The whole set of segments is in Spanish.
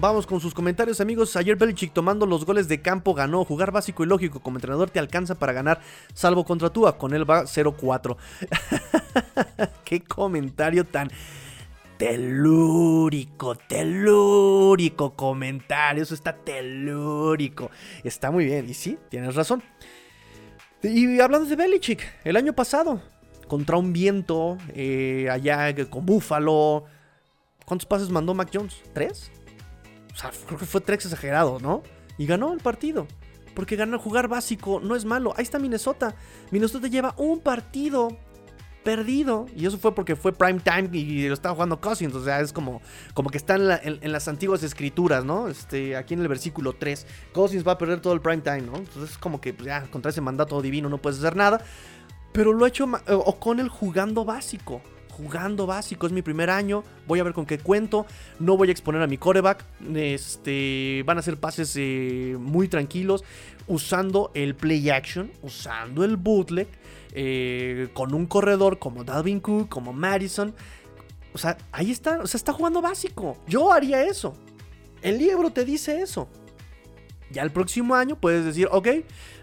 vamos con sus comentarios, amigos. Ayer Belichick tomando los goles de campo ganó. Jugar básico y lógico como entrenador te alcanza para ganar, salvo contra Tua. Con él va 0-4. Qué comentario tan telúrico, telúrico comentario. Eso está telúrico. Está muy bien. Y sí, tienes razón. Y hablando de Belichick, el año pasado, contra un viento, eh, allá con Búfalo. ¿Cuántos pases mandó Mac Jones? ¿Tres? O sea, creo que fue tres exagerado, ¿no? Y ganó el partido. Porque ganar jugar básico no es malo. Ahí está Minnesota. Minnesota lleva un partido perdido. Y eso fue porque fue prime time y lo estaba jugando Cousins. O sea, es como, como que está en, las antiguas escrituras, ¿no? Este, aquí en el versículo 3. Cousins va a perder todo el prime time, ¿no? Entonces es como que pues, ya contra ese mandato divino no puedes hacer nada. Pero lo ha hecho O'Connell jugando básico. Jugando básico, es mi primer año. Voy a ver con qué cuento. No voy a exponer a mi coreback. Este, van a ser pases eh, muy tranquilos. Usando el play action. Usando el bootleg eh, con un corredor como Dalvin Cook, como Madison. O sea, ahí está, o sea, está jugando básico. Yo haría eso. El libro te dice eso. Ya el próximo año puedes decir, ok,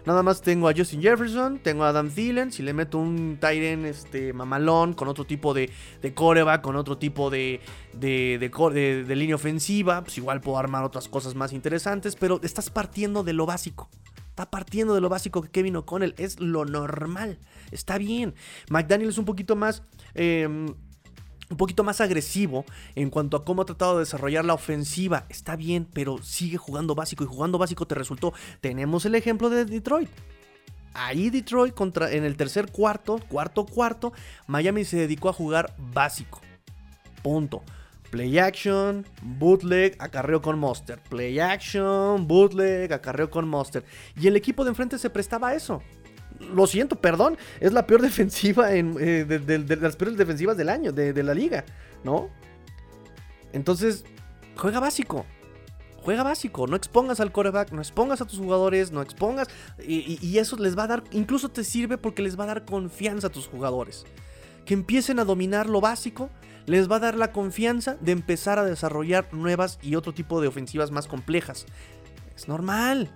nada más tengo a Justin Jefferson, tengo a Adam Thielen, si le meto un Tyren este, mamalón con otro tipo de, de coreback, con otro tipo de, de, de, de, línea ofensiva, pues igual puedo armar otras cosas más interesantes, pero estás partiendo de lo básico. Está partiendo de lo básico que Kevin O'Connell. Es lo normal. Está bien. McDaniel es un poquito más. Em, un poquito más agresivo en cuanto a cómo ha tratado de desarrollar la ofensiva. Está bien, pero sigue jugando básico y jugando básico te resultó. Tenemos el ejemplo de Detroit. Ahí Detroit contra, en el tercer cuarto, cuarto cuarto, Miami se dedicó a jugar básico. Punto. Play action, bootleg, acarreo con Monster. Play action, bootleg, acarreo con Monster. Y el equipo de enfrente se prestaba a eso. Lo siento, perdón. Es la peor defensiva en, eh, de, las peores defensivas del año, de, la liga, ¿no? Entonces, juega básico. Juega básico. No expongas al coreback, no expongas a tus jugadores, no expongas. Y, eso les va a dar, incluso te sirve porque les va a dar confianza a tus jugadores. Que empiecen a dominar lo básico les va a dar la confianza de empezar a desarrollar nuevas y otro tipo de ofensivas más complejas. Es normal.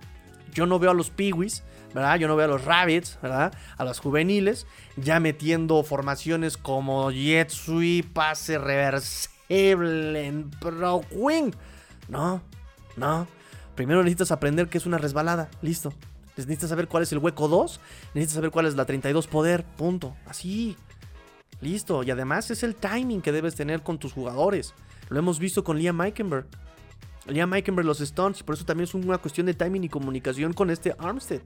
Yo no veo a los Peewees, ¿verdad? Yo no veo a los Rabbits, ¿verdad? A los juveniles, ya metiendo formaciones como Jet Sweep, pase reversible en Pro Wing. No, no. Primero necesitas aprender qué es una resbalada. Listo. Necesitas saber cuál es el hueco 2. Necesitas saber cuál es la 32 poder. Punto. Así. Listo. Y además es el timing que debes tener con tus jugadores. Lo hemos visto con Liam Meikenberg. Liam Meikenberg los Stones. Por eso también es una cuestión de timing y comunicación con este Armstead.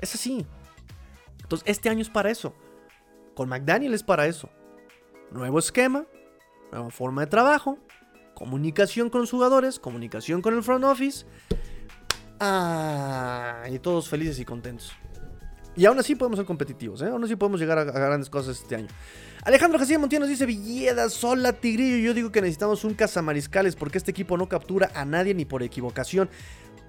Es así. Entonces, este año es para eso. Con McDaniel es para eso. Nuevo esquema, nueva forma de trabajo, comunicación con los jugadores, comunicación con el front office. Ah, y todos felices y contentos. Y aún así podemos ser competitivos, ¿eh? Aún así podemos llegar a, grandes cosas este año. Alejandro García Montiel nos dice: Villeda, sola, Tigrillo. Yo digo que necesitamos un cazamariscales porque este equipo no captura a nadie ni por equivocación.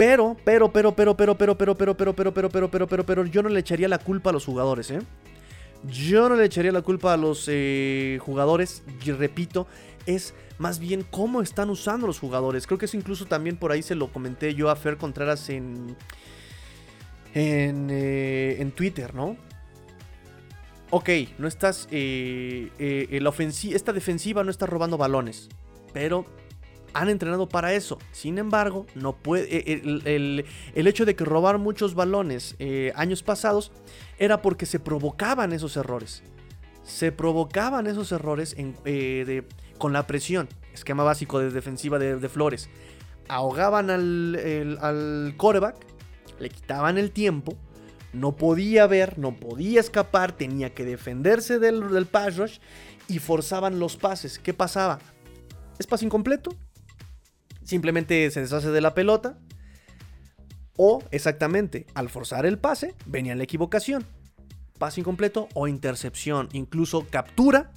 Pero, pero, pero, pero, pero, pero, pero, pero, pero, pero, pero, pero, pero, pero, pero, yo no le echaría la culpa a los jugadores, ¿eh? Yo no le echaría la culpa a los jugadores. Repito, es más bien cómo están usando los jugadores. Creo que eso incluso también por ahí se lo comenté yo a Fer Contreras en eh, en, Twitter, ¿no? Ok, no estás. Eh, eh, esta defensiva no está robando balones. Pero han entrenado para eso. Sin embargo, no puede. El, hecho de que robar muchos balones años pasados era porque se provocaban esos errores. Se provocaban esos errores con la presión. Esquema básico de defensiva de, Flores. Ahogaban al, al coreback le quitaban el tiempo, no podía ver, no podía escapar, tenía que defenderse del, del pass rush y forzaban los pases. ¿Qué pasaba? Espacio incompleto, simplemente se deshace de la pelota, o exactamente, al forzar el pase, venía la equivocación. Pase incompleto o intercepción, incluso captura,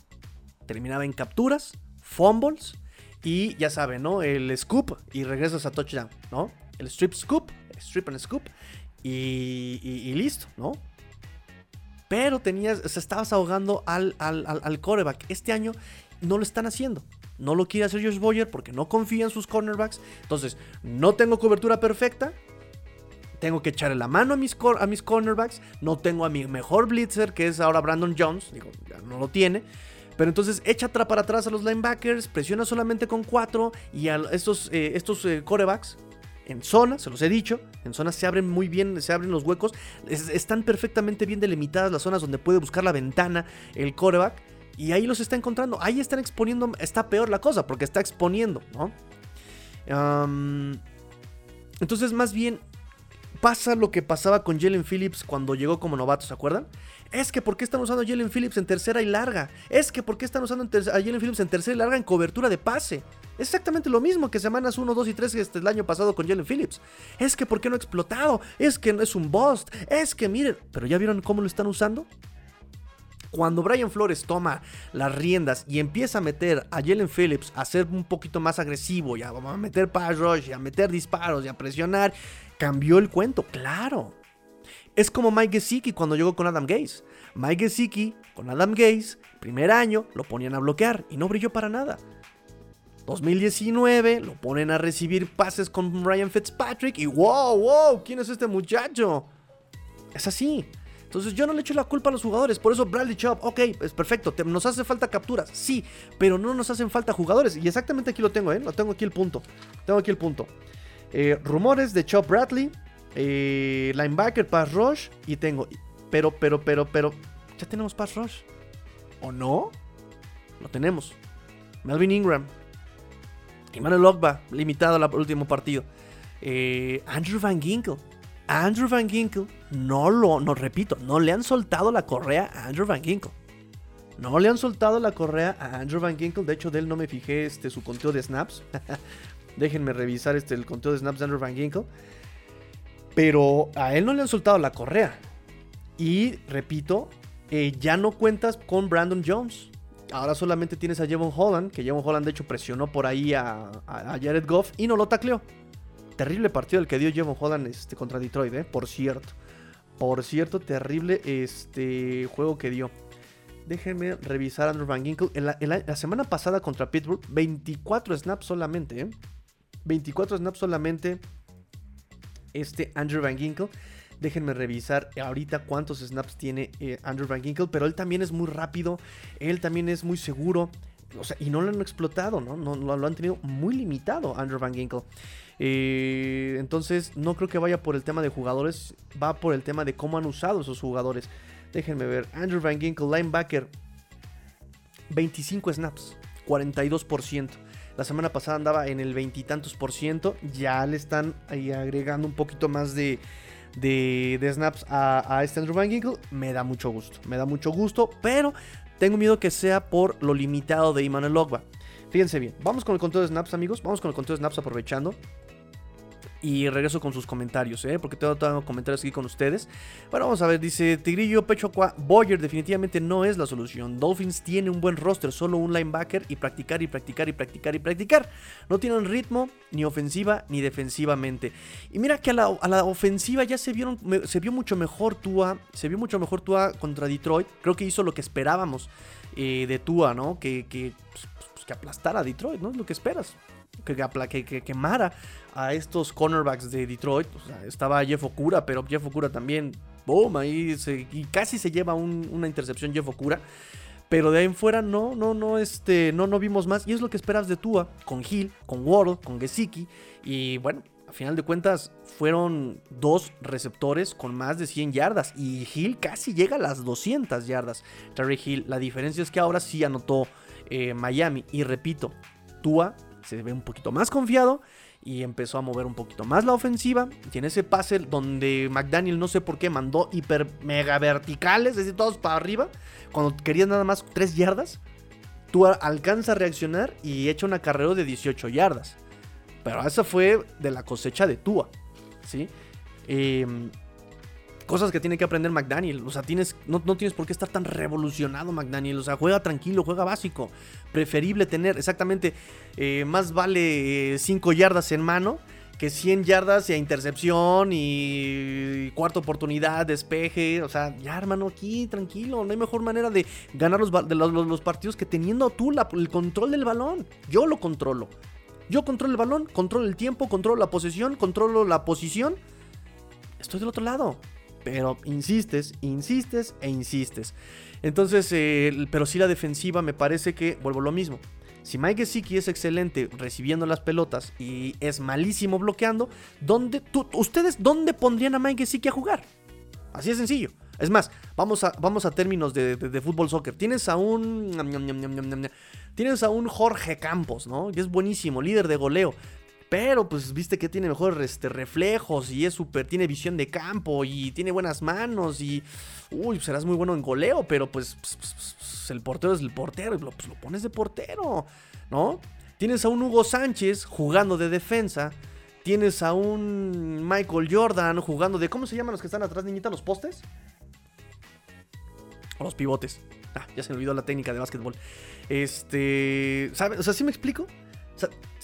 terminaba en capturas, fumbles y ya saben, ¿no? El scoop y regresas a touchdown, ¿no? El strip scoop strip and scoop y, listo, ¿no? Pero tenías, o estabas ahogando al, al, al, coreback. Este año no lo están haciendo. No lo quiere hacer Josh Boyer porque no confía en sus cornerbacks. Entonces, no tengo cobertura perfecta. Tengo que echarle la mano a mis, a mis cornerbacks. No tengo a mi mejor blitzer, que es ahora Brandon Jones. Digo, ya no lo tiene. Pero entonces echa para atrás a los linebackers, presiona solamente con cuatro y a estos, eh, estos eh, corebacks en zona, se los he dicho, en zonas se abren muy bien, se abren los huecos, están perfectamente bien delimitadas las zonas donde puede buscar la ventana el coreback y ahí los está encontrando, ahí están exponiendo, está peor la cosa porque está exponiendo, ¿no? entonces más bien pasa lo que pasaba con Jalen Phillips cuando llegó como novato, ¿se acuerdan? Es que ¿por qué están usando a Jalen Phillips en tercera y larga? Es que ¿por qué están usando a Jalen Phillips en tercera y larga en cobertura de pase? Es exactamente lo mismo que semanas 1, 2 y 3 este, el año pasado con Jalen Phillips. Es que ¿por qué no ha explotado? Es que no es un bust. Es que miren, pero ¿ya vieron cómo lo están usando? Cuando Brian Flores toma las riendas y empieza a meter a Jalen Phillips a ser un poquito más agresivo, y a, meter pass rush, y a meter disparos, y a presionar, cambió el cuento, claro. Es como Mike Gesicki cuando llegó con Adam Gaze. Mike Gesicki con Adam Gaze, primer año, lo ponían a bloquear y no brilló para nada. 2019 lo ponen a recibir pases con Ryan Fitzpatrick y wow, wow, ¿quién es este muchacho? Es así. Entonces yo no le echo la culpa a los jugadores. Por eso Bradley Chubb, ok, es perfecto. nos hace falta capturas, sí, pero no nos hacen falta jugadores. Y exactamente aquí lo tengo, ¿eh? Lo tengo aquí el punto. Tengo aquí el punto. Eh, rumores de Chubb Bradley, eh, linebacker, pass rush y tengo. Pero, pero, pero, pero. Ya tenemos pass rush. ¿O no? Lo tenemos. Melvin Ingram. Emmanuel Ogba, limitado al último partido. Eh, Andrew Van Ginkle. Andrew Van Ginkle, no lo, no repito, no le han soltado la correa a Andrew Van Ginkle. No le han soltado la correa a Andrew Van Ginkle. De hecho, de él no me fijé este, su conteo de snaps. Déjenme revisar este, el conteo de snaps de Andrew Van Ginkle. Pero a él no le han soltado la correa. Y repito, eh, ya no cuentas con Brandon Jones. Ahora solamente tienes a Jevon Holland, que Jevon Holland de hecho presionó por ahí a, Jared Goff y no lo tacleó. Terrible partido el que dio Jevon Holland este, contra Detroit, eh, por cierto. Por cierto, terrible este juego que dio. Déjenme revisar Andrew Van Ginkle. En la, semana pasada contra Pittsburgh, 24 snaps solamente. ¿eh? 24 snaps solamente este Andrew Van Ginkle. Déjenme revisar ahorita cuántos snaps tiene eh, Andrew Van Ginkle, pero él también es muy rápido, él también es muy seguro. O sea, y no lo han explotado, ¿no? no lo han tenido muy limitado Andrew Van Ginkle. Eh, entonces, no creo que vaya por el tema de jugadores, va por el tema de cómo han usado esos jugadores. Déjenme ver. Andrew Van Ginkle, linebacker, 25 snaps, 42%. La semana pasada andaba en el veintitantos por ciento. Ya le están ahí agregando un poquito más de, de, snaps a, este Andrew Van Ginkle. Me da mucho gusto. Me da mucho gusto. Pero tengo miedo que sea por lo limitado de Emmanuel Ogba. Fíjense bien. Vamos con el conteo de snaps, amigos. Vamos con el conteo de snaps aprovechando y regreso con sus comentarios, ¿eh? porque tengo, tengo comentarios aquí con ustedes. Bueno, vamos a ver, dice Tigrillo Pecho Boyer definitivamente no es la solución. Dolphins tiene un buen roster, solo un linebacker y practicar y practicar y practicar y practicar. No tienen ritmo ni ofensiva ni defensivamente. Y mira que a la, ofensiva ya se, vieron, se vio mucho mejor Tua, se vio mucho mejor Tua contra Detroit. Creo que hizo lo que esperábamos eh, de Tua, ¿no? Que, que, pues, pues, que aplastara a Detroit, ¿no? Es lo que esperas que, que, quemara a estos cornerbacks de Detroit. estaba Jeff Okura, pero Jeff Okura también, boom, ahí y casi se lleva una intercepción Jeff Okura. Pero de ahí en fuera no, no, no, este, no, no vimos más. Y es lo que esperas de Tua, con Hill, con Ward, con Gesicki. Y bueno, a final de cuentas fueron dos receptores con más de 100 yardas. Y Hill casi llega a las 200 yardas. Terry Hill, la diferencia es que ahora sí anotó eh, Miami. Y repito, Tua se ve un poquito más confiado y empezó a mover un poquito más la ofensiva. Y en ese pase donde McDaniel no sé por qué mandó hiper mega verticales, es decir, todos para arriba, cuando querían nada más 3 yardas, tú alcanza a reaccionar y echa un acarreo de 18 yardas. Pero esa fue de la cosecha de Tua, ¿sí? Eh, cosas que tiene que aprender McDaniel. O sea, tienes, no, tienes por qué estar tan revolucionado, McDaniel. O sea, juega tranquilo, juega básico. Preferible tener, exactamente, eh, más vale 5 yardas en mano que 100 yardas y a intercepción y cuarta oportunidad, despeje. O sea, ya hermano, aquí tranquilo. No hay mejor manera de ganar los, partidos que teniendo tú el control del balón. Yo lo controlo. Yo controlo el balón, controlo el tiempo, controlo la posesión, controlo la posición. Estoy del otro lado. Pero insistes, insistes e insistes. Entonces, eh, pero sí la defensiva me parece que vuelvo lo mismo. Si Mike Gesicki es excelente recibiendo las pelotas y es malísimo bloqueando, ¿dónde, ¿ustedes dónde pondrían a Mike Gesicki a jugar? Así de sencillo. Es más, vamos a, vamos a términos de, fútbol soccer. Tienes a un. Tienes a un Jorge Campos, ¿no? Que es buenísimo, líder de goleo. Pero pues viste que tiene mejores este, reflejos y es súper, tiene visión de campo y tiene buenas manos y... Uy, serás muy bueno en goleo, pero pues, pues, pues, pues el portero es el portero y lo, lo pones de portero, ¿no? Tienes a un Hugo Sánchez jugando de defensa. Tienes a un Michael Jordan jugando de... ¿Cómo se llaman los que están atrás, niñita? ¿Los postes? O los pivotes. Ah, ya se me olvidó la técnica de básquetbol. Este... ¿Sabes? O sea, ¿sí me explico?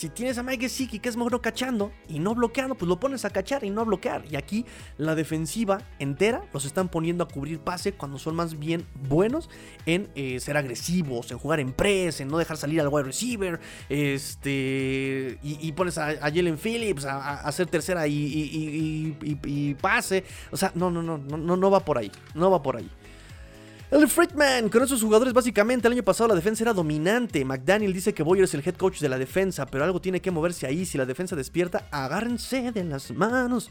Si tienes a Mike Gesicki que es mejor cachando y no bloqueando, pues lo pones a cachar y no a bloquear. Y aquí la defensiva entera los están poniendo a cubrir pase cuando son más bien buenos en eh, ser agresivos, en jugar en press, en no dejar salir al wide receiver. Este, y, pones a, Jalen Phillips a, hacer tercera y, y, pase. O sea, no, no, no, no, no va por ahí. No va por ahí. El Friedman, con esos jugadores básicamente el año pasado la defensa era dominante. McDaniel dice que Boyer es el head coach de la defensa, pero algo tiene que moverse ahí. Si la defensa despierta, agárrense de las manos.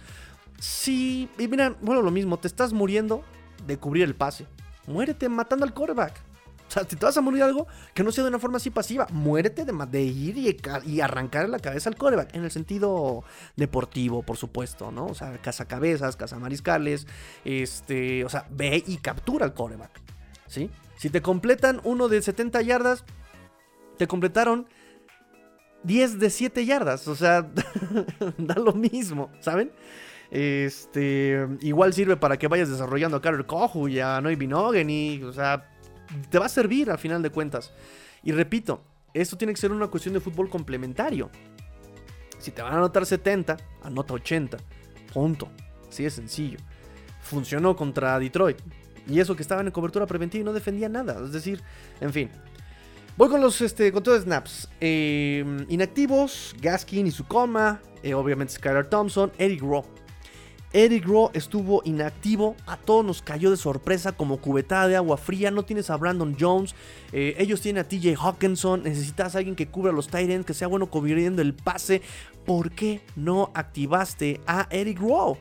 Sí, y mira, bueno, lo mismo, te estás muriendo de cubrir el pase. Muérete matando al quarterback. O sea, si te vas a morir algo, que no sea de una forma así pasiva. Muérete de, de ir y, arrancar la cabeza al coreback. En el sentido deportivo, por supuesto, ¿no? O sea, cazacabezas, cazamariscales. Este, o sea, ve y captura al coreback. ¿Sí? Si te completan uno de 70 yardas, te completaron 10 de 7 yardas. O sea, da lo mismo, ¿saben? Este, igual sirve para que vayas desarrollando a Carter Kohu y a Noy Binogen y, o sea, te va a servir al final de cuentas. Y repito, esto tiene que ser una cuestión de fútbol complementario. Si te van a anotar 70, anota 80. Punto. Así de sencillo. Funcionó contra Detroit. Y eso que estaban en cobertura preventiva y no defendía nada. Es decir, en fin. Voy con los este, de snaps. Eh, inactivos, Gaskin y su coma. Eh, obviamente Skylar Thompson, Eric Rowe. Eric Rowe estuvo inactivo, a todos nos cayó de sorpresa como cubetada de agua fría, no tienes a Brandon Jones, eh, ellos tienen a TJ Hawkinson, necesitas a alguien que cubra los tight que sea bueno cubriendo el pase, ¿por qué no activaste a Eric Rowe?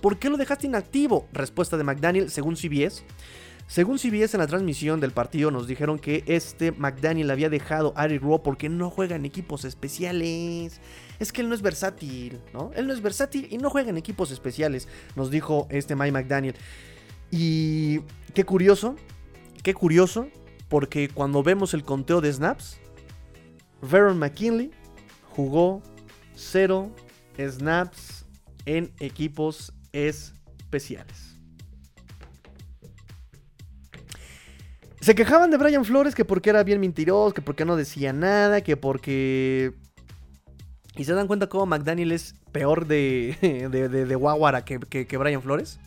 ¿Por qué lo dejaste inactivo? Respuesta de McDaniel según CBS. Según CBS en la transmisión del partido nos dijeron que este McDaniel había dejado a Eric Rowe porque no juega en equipos especiales es que él no es versátil, ¿no? Él no es versátil y no juega en equipos especiales, nos dijo este Mike McDaniel. Y qué curioso, qué curioso, porque cuando vemos el conteo de snaps, Veron McKinley jugó cero snaps en equipos especiales. Se quejaban de Brian Flores que porque era bien mentiroso, que porque no decía nada, que porque y se dan cuenta cómo McDaniel es peor de, de, de, que, que, Brian Flores.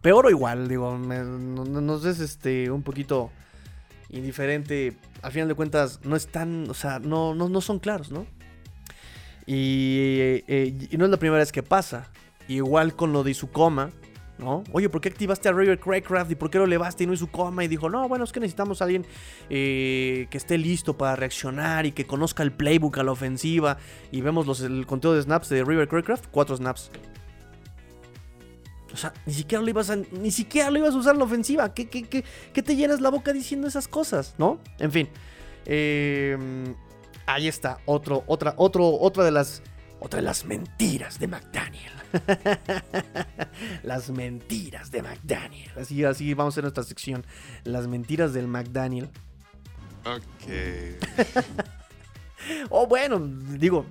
Peor o igual, digo, nos es este, un poquito indiferente. Al final de cuentas, no están, o sea, no, no, no son claros, ¿no? Y, eh, y, no es la primera vez que pasa. Igual con lo de su coma. ¿No? Oye, ¿por qué activaste a River Craycraft y por qué lo levaste y no hizo coma? Y dijo, no, bueno, es que necesitamos a alguien eh, que esté listo para reaccionar y que conozca el playbook a la ofensiva. Y vemos los, el conteo de snaps de River Craycraft, cuatro snaps. O sea, ni siquiera lo ibas a, ni siquiera lo ibas a usar en la ofensiva. ¿Qué, qué, te llenas la boca diciendo esas cosas? ¿No? En fin. Em, ahí está. Otro, otra, otro, otra de las. Otra de las mentiras de McDaniel. Las mentiras de McDaniel. Así, así vamos a hacer nuestra sección. Las mentiras del McDaniel. Ok. oh, bueno, digo.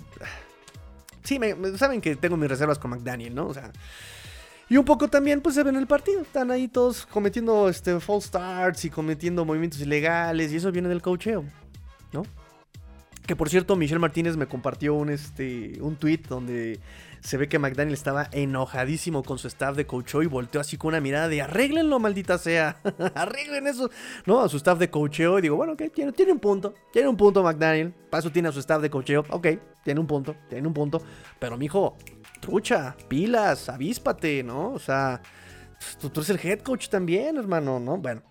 Sí, saben que tengo mis reservas con McDaniel, ¿no? O sea. Y un poco también, pues se ven en el partido. Están ahí todos cometiendo este, false starts y cometiendo movimientos ilegales. Y eso viene del cocheo, ¿no? Que por cierto, Michelle Martínez me compartió un, este, un tweet donde se ve que McDaniel estaba enojadísimo con su staff de coacheo y volteó así con una mirada de arréglenlo, maldita sea. Arreglen eso. No, a su staff de coacheo. Y digo, bueno, ok, tiene, tiene un punto. Tiene un punto McDaniel. Paso tiene a su staff de coacheo. Ok, tiene un punto. Tiene un punto. Pero, mijo, trucha, pilas, avíspate, ¿no? O sea, tú, eres el head coach también, hermano, ¿no? Bueno.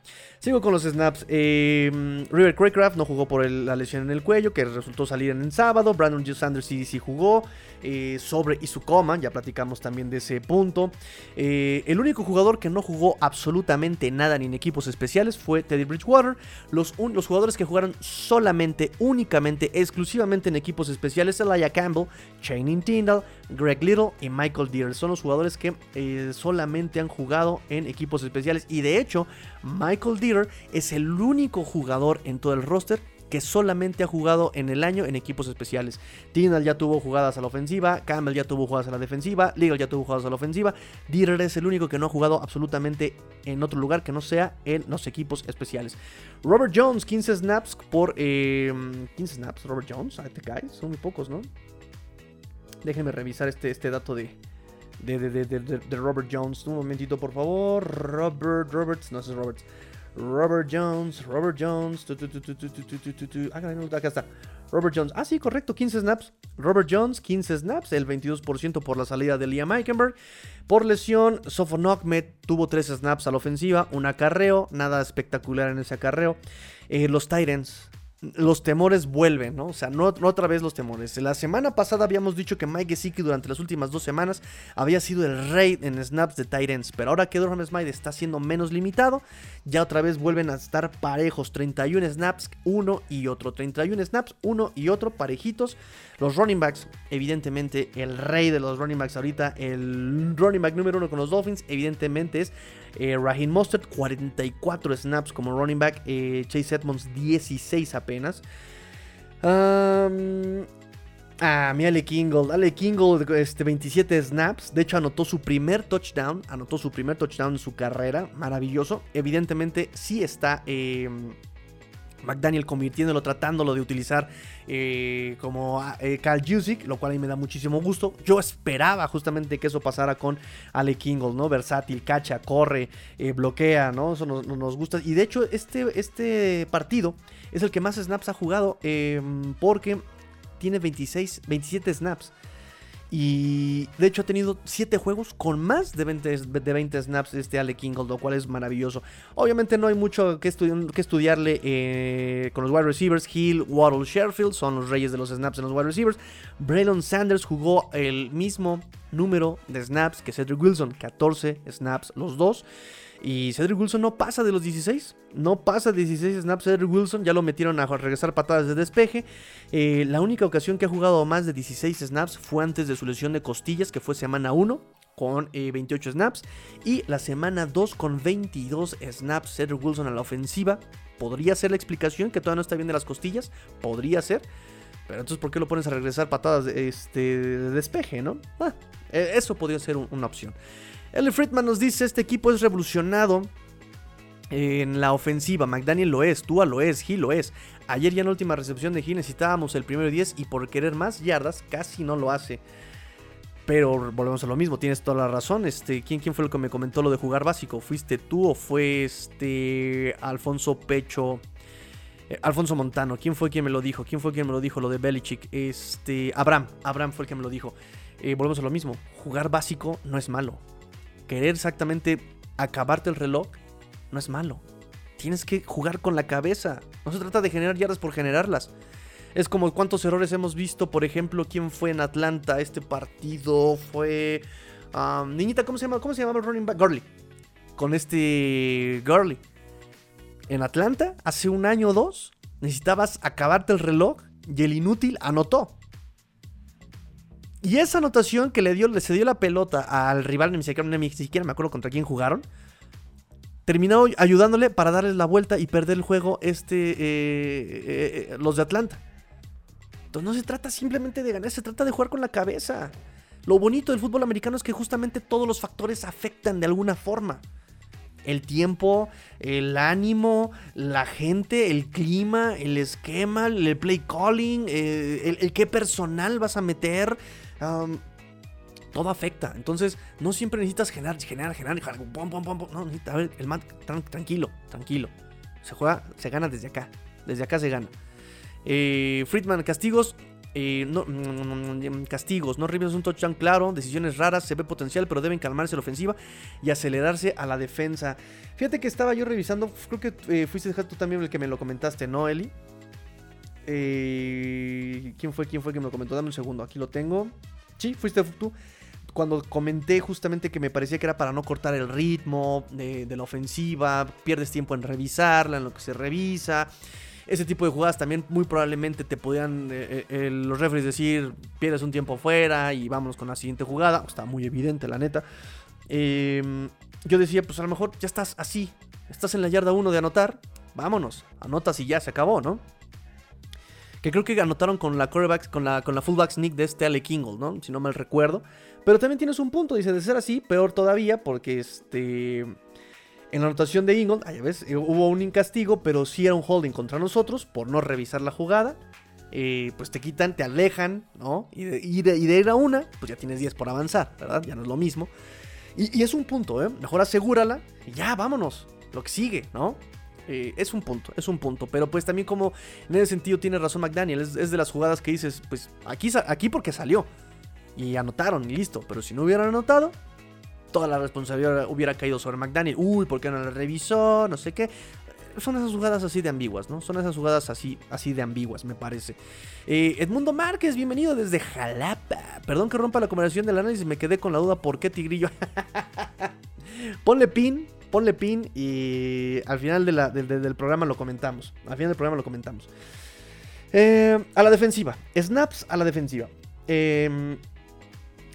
Sigo con los snaps. Eh, River Craycraft no jugó por la lesión en el cuello, que resultó salir en el sábado. Brandon G. Sanders sí, sí jugó. Eh, sobre y su coma, ya platicamos también de ese punto. Eh, el único jugador que no jugó absolutamente nada ni en equipos especiales fue Teddy Bridgewater. Los, los jugadores que jugaron solamente, únicamente, exclusivamente en equipos especiales, Elijah Campbell, Channing Tyndall, Greg Little y Michael Deere. Son los jugadores que solamente han jugado en equipos especiales. Y de hecho, Michael Deere es el único jugador en todo el roster que solamente ha jugado en el año en equipos especiales. Tindall ya tuvo jugadas a la ofensiva, Campbell ya tuvo jugadas a la defensiva, Legal ya tuvo jugadas a la ofensiva, Dieter es el único que no ha jugado absolutamente en otro lugar que no sea en los equipos especiales. Robert Jones, 15 snaps por... 15 em, snaps, Robert Jones, son muy pocos, ¿no? Déjenme revisar este, este dato de, de, de, de, Robert Jones. Un momentito, por favor. Robert, Roberts, no, es Roberts. Robert Jones, Robert Jones. Robert Jones. Ah, sí, correcto, 15 snaps. Robert Jones, 15 snaps, el 22% por la salida de Liam Eikenberg. Por lesión, Sofon tuvo 3 snaps a la ofensiva, un acarreo, nada espectacular en ese acarreo. los Titans, los temores vuelven, ¿no? O sea, no, otra vez los temores. La semana pasada habíamos dicho que Mike Gesicki durante las últimas dos semanas había sido el rey en snaps de Titans, pero ahora que Durham Smite está siendo menos limitado, ya otra vez vuelven a estar parejos, 31 snaps, uno y otro, 31 snaps, uno y otro, parejitos. Los running backs, evidentemente, el rey de los running backs ahorita, el running back número uno con los Dolphins, evidentemente es eh, Raheem Mostert, 44 snaps como running back, eh, Chase Edmonds 16 apenas. Ah, mi Ale Kingle. Ale Kingle, este, 27 snaps. De hecho, anotó su primer touchdown. Anotó su primer touchdown en su carrera. Maravilloso. Evidentemente, sí está. Eh, McDaniel convirtiéndolo, tratándolo de utilizar eh, como eh, Cal Jusic, lo cual a mí me da muchísimo gusto. Yo esperaba justamente que eso pasara con Ale Kingle, ¿no? Versátil, cacha, corre, eh, bloquea, ¿no? Eso nos, gusta. Y de hecho, este, este partido es el que más snaps ha jugado em, porque tiene 26, 27 snaps. Y de hecho ha tenido 7 juegos con más de 20, de 20 snaps este Ale Kingle, lo cual es maravilloso. Obviamente no hay mucho que, que estudiarle eh, con los wide receivers. Hill, Waddle, Sherfield son los reyes de los snaps en los wide receivers. Braylon Sanders jugó el mismo número de snaps que Cedric Wilson, 14 snaps los dos. Y Cedric Wilson no pasa de los 16. No pasa de 16 snaps. Cedric Wilson ya lo metieron a regresar patadas de despeje. Eh, la única ocasión que ha jugado más de 16 snaps fue antes de su lesión de costillas, que fue semana 1 con 28 eh, snaps. Y la semana 2 con 22 snaps. Cedric Wilson a la ofensiva. Podría ser la explicación que todavía no está bien de las costillas. Podría ser. Pero entonces, ¿por qué lo pones a regresar patadas de, este, despeje, no? Ah, e, eso podría ser una opción. Ellie Friedman nos dice, este equipo es revolucionado en la ofensiva. McDaniel lo es, Tua lo es, Gil lo es. Ayer ya en la última recepción de Gil necesitábamos el primero 10 y por querer más yardas casi no lo hace. Pero volvemos a lo mismo, tienes toda la razón. Este, ¿quién, ¿Quién fue el que me comentó lo de jugar básico? ¿Fuiste tú o fue este Alfonso Pecho? Eh, Alfonso Montano, ¿quién fue quien me lo dijo? ¿Quién fue quien me lo dijo? Lo de Belichick. Este, Abraham, Abraham fue el que me lo dijo. Eh, volvemos a lo mismo, jugar básico no es malo querer exactamente acabarte el reloj no es malo. Tienes que jugar con la cabeza. No se trata de generar yardas por generarlas. Es como cuántos errores hemos visto, por ejemplo, quién fue en Atlanta este partido, fue... niñita, ¿cómo se llama? ¿Cómo se llama el running back? Gurley. Con este Gurley. En Atlanta, hace un año o dos, necesitabas acabarte el reloj y el inútil anotó. Y esa anotación que le dio, le cedió la pelota al rival, ni siquiera, ni siquiera me acuerdo contra quién jugaron. Terminó ayudándole para darle la vuelta y perder el juego este, eh, eh, eh, los de Atlanta. Entonces no se trata simplemente de ganar, se trata de jugar con la cabeza. Lo bonito del fútbol americano es que justamente todos los factores afectan de alguna forma. el tiempo, el ánimo, la gente, el clima, el esquema, el play calling, el, qué personal vas a meter. Todo afecta. Entonces, no siempre necesitas generar, generar, generar, pom, pom, No, necesitas, el man, tranquilo, tranquilo. Se juega, se gana desde acá. Desde acá se gana. Eh, Friedman, castigos. Eh, no, mm, mm, castigos, no revives un touchdown claro, decisiones raras, se ve potencial, pero deben calmarse la ofensiva y acelerarse a la defensa. Fíjate que estaba yo revisando, creo que eh, fuiste tú también el que me lo comentaste, ¿no, Eli? Eh, ¿Quién fue? ¿Quién fue que me comentó? Dame un segundo, aquí lo tengo. Sí, fuiste tú. Cuando comenté justamente que me parecía que era para no cortar el ritmo de, de la ofensiva, pierdes tiempo en revisarla, en lo que se revisa. Ese tipo de jugadas también muy probablemente te podían eh, eh, los referees decir, pierdes un tiempo fuera y vámonos con la siguiente jugada. Está muy evidente, la neta. Em, yo decía, pues a lo mejor ya estás así, estás en la yarda 1 de anotar, vámonos, anotas y ya se acabó, ¿no? Que creo que anotaron con la quarterback, con la, con la fullback sneak de este Ale Kingle, ¿no? Si no mal recuerdo. Pero también tienes un punto, dice, de ser así, peor todavía, porque este en la anotación de Ingold, ya ves, eh, hubo un incastigo, pero sí era un holding contra nosotros por no revisar la jugada. Eh, pues te quitan, te alejan, ¿no? Y de, ir a una, pues ya tienes 10 por avanzar, ¿verdad? Ya no es lo mismo. Y, es un punto, ¿eh? Mejor asegúrala y ya, vámonos. Lo que sigue, ¿no? Eh, es un punto, es un punto. Pero pues también como en ese sentido tiene razón McDaniel. Es, de las jugadas que dices, pues aquí, aquí porque salió. Y anotaron y listo. Pero si no hubieran anotado, toda la responsabilidad hubiera caído sobre McDaniel. Uy, ¿por qué no la revisó? No sé qué. Son esas jugadas así de ambiguas, ¿no? Son esas jugadas así, así de ambiguas, me parece. Eh, Edmundo Márquez, bienvenido desde Jalapa. Perdón que rompa la conversación del análisis, me quedé con la duda por qué Tigrillo. ponle pin, ponle pin y al final del programa lo comentamos. Al final del programa lo comentamos. Eh, a la defensiva. Snaps a la defensiva. Eh,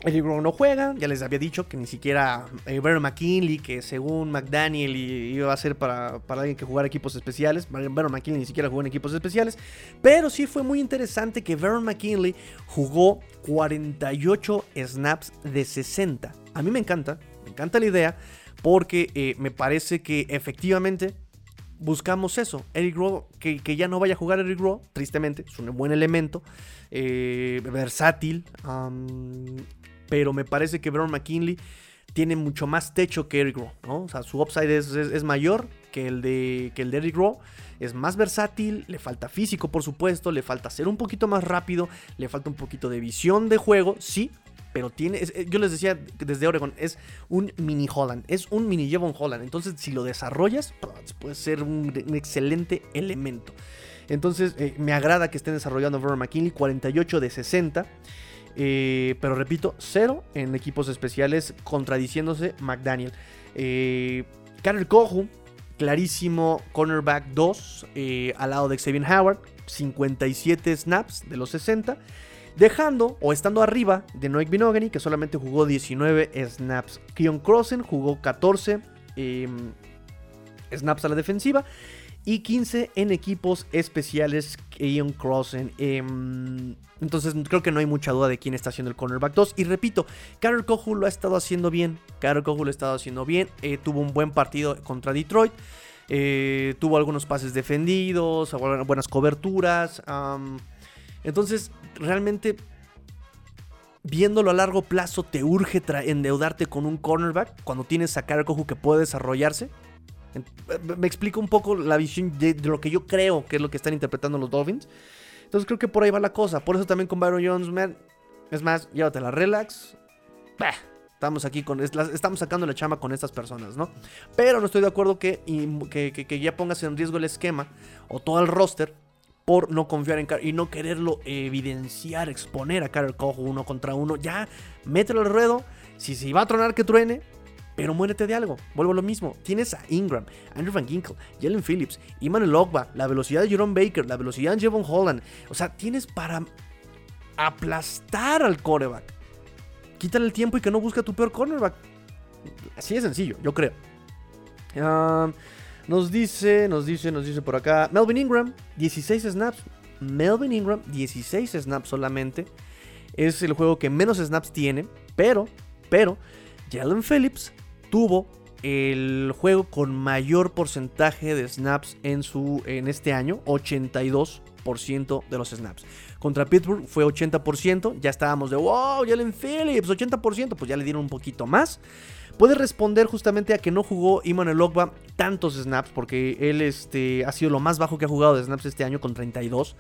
Eric Rowe no juega, ya les había dicho que ni siquiera eh, McKinley, que según McDaniel iba a ser para, alguien que jugara equipos especiales, Baron McKinley ni siquiera jugó en equipos especiales, pero sí fue muy interesante que Baron McKinley jugó 48 snaps de 60. A mí me encanta, me encanta la idea, porque eh, me parece que efectivamente buscamos eso. Eric Rowe, que, ya no vaya a jugar Eric Rowe, tristemente, es un buen elemento, eh, versátil pero me parece que Brown McKinley tiene mucho más techo que Eric Rowe, ¿no? O sea, su upside es, mayor que el, de, que el de Eric Rowe. Es más versátil, le falta físico, por supuesto, le falta ser un poquito más rápido, le falta un poquito de visión de juego, sí, pero tiene, eh, yo les decía desde Oregon, es un mini Holland, es un mini Jevon Holland. Entonces, si lo desarrollas, puede ser un, excelente elemento. Entonces, eh, me agrada que estén desarrollando Brown McKinley, 48 de 60. Eh, pero repito, cero en equipos especiales, contradiciéndose McDaniel. Eh, Kohu, clarísimo cornerback 2, eh, al lado de Xavier Howard, 57 snaps de los 60. Dejando o estando arriba de Noik Binogany, que solamente jugó 19 snaps. Keon Crossen jugó 14 em, snaps a la defensiva y 15 en equipos especiales. Keon Crossen. Em, entonces creo que no hay mucha duda de quién está haciendo el cornerback 2. Y repito, Carol Cohu lo ha estado haciendo bien. Carol Cohu lo ha estado haciendo bien. Eh, tuvo un buen partido contra Detroit. Eh, tuvo algunos pases defendidos, buenas coberturas. Entonces, realmente, viéndolo a largo plazo, te urge endeudarte con un cornerback cuando tienes a Cohu que puede desarrollarse. Me explico un poco la visión de, lo que yo creo que es lo que están interpretando los Dolphins. Entonces creo que por ahí va la cosa. Por eso también con Byron Jones, man. Es más, llévatela relax. estamos aquí con. Estamos sacando la chama con estas personas, ¿no? Pero no estoy de acuerdo que, que, ya pongas en riesgo el esquema o todo el roster por no confiar en Carl y no quererlo evidenciar, exponer a Carl Cojo uno contra uno. Ya, mételo al ruedo. Si se va a tronar, que truene. Pero muérete de algo. Vuelvo a lo mismo. Tienes a Ingram, Andrew Van Ginkle, Jalen Phillips, Iman Ogba, la velocidad de Jerome Baker, la velocidad de Javon Holland. O sea, tienes para aplastar al coreback. Quítale el tiempo y que no busque a tu peor cornerback. Así de sencillo, yo creo. Ah, nos dice, nos dice, nos dice por acá. Melvin Ingram, 16 snaps. Melvin Ingram, 16 snaps solamente. Es el juego que menos snaps tiene. Pero, pero, Jalen Phillips, tuvo el juego con mayor porcentaje de snaps en, su, en este año, 82% de los snaps. Contra Pittsburgh fue 80%, ya estábamos de wow, Jalen Phillips, 80%, pues ya le dieron un poquito más. Puede responder justamente a que no jugó Iman Ogba tantos snaps, porque él este, ha sido lo más bajo que ha jugado de snaps este año con 32.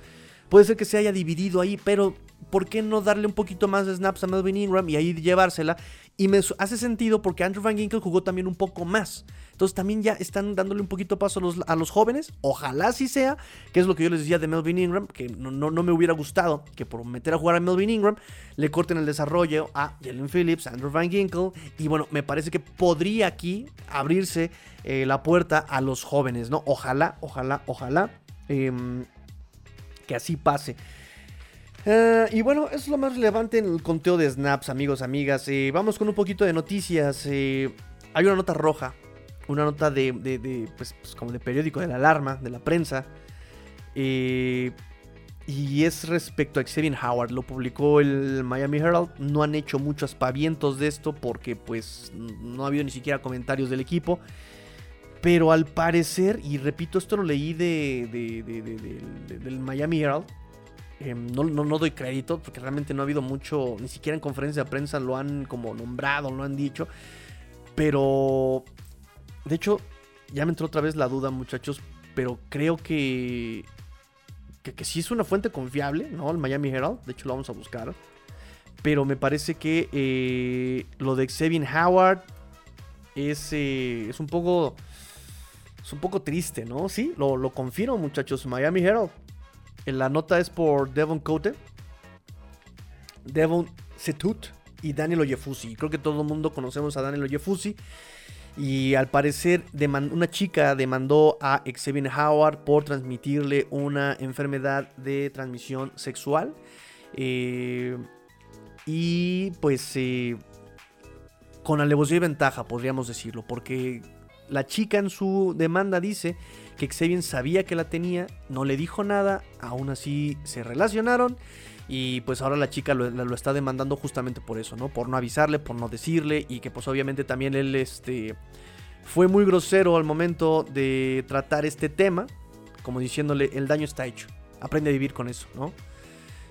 Puede ser que se haya dividido ahí, pero ¿por qué no darle un poquito más de snaps a Melvin Ingram y ahí llevársela? Y me hace sentido porque Andrew Van Ginkel jugó también un poco más. Entonces también ya están dándole un poquito paso a los, jóvenes. Ojalá así sea, que es lo que yo les decía de Melvin Ingram, que no, no, me hubiera gustado que por meter a jugar a Melvin Ingram le corten el desarrollo a Jalen Phillips, Andrew Van Ginkel. Y bueno, me parece que podría aquí abrirse eh, la puerta a los jóvenes, ¿no? Ojalá, ojalá, ojalá. Em, que así pase. Eh, y bueno, eso es lo más relevante en el conteo de snaps, amigos, amigas. Eh, vamos con un poquito de noticias. Eh, hay una nota roja, una nota de, pues, pues, como de periódico, de la alarma, de la prensa. y es respecto a Xavier Howard. Lo publicó el Miami Herald. No han hecho muchos pavientos de esto porque pues no ha habido ni siquiera comentarios del equipo. Pero al parecer, y repito, esto lo leí de, del Miami Herald. Em, no, no, doy crédito porque realmente no ha habido mucho, ni siquiera en conferencia de prensa lo han como nombrado, lo han dicho. Pero, de hecho, ya me entró otra vez la duda, muchachos. Pero creo que, que, que sí es una fuente confiable, ¿no? El Miami Herald. De hecho, lo vamos a buscar. Pero me parece que eh, lo de Xavier Howard es, eh, es un poco es un poco triste, ¿no? Sí, lo, lo confirmo, muchachos. Miami Herald. La nota es por Devon Cote, Devon Setut y Daniel Oyefusi. Creo que todo el mundo conocemos a Daniel Oyefusi. Y al parecer una chica demandó a Xavier Howard por transmitirle una enfermedad de transmisión sexual. Eh, y pues eh, con alevosía y ventaja, podríamos decirlo. Porque la chica en su demanda dice que Xavier sabía que la tenía, no le dijo nada, aún así se relacionaron y pues ahora la chica lo, está demandando justamente por eso, ¿no? Por no avisarle, por no decirle y que pues obviamente también él este, fue muy grosero al momento de tratar este tema, como diciéndole el daño está hecho, aprende a vivir con eso, ¿no?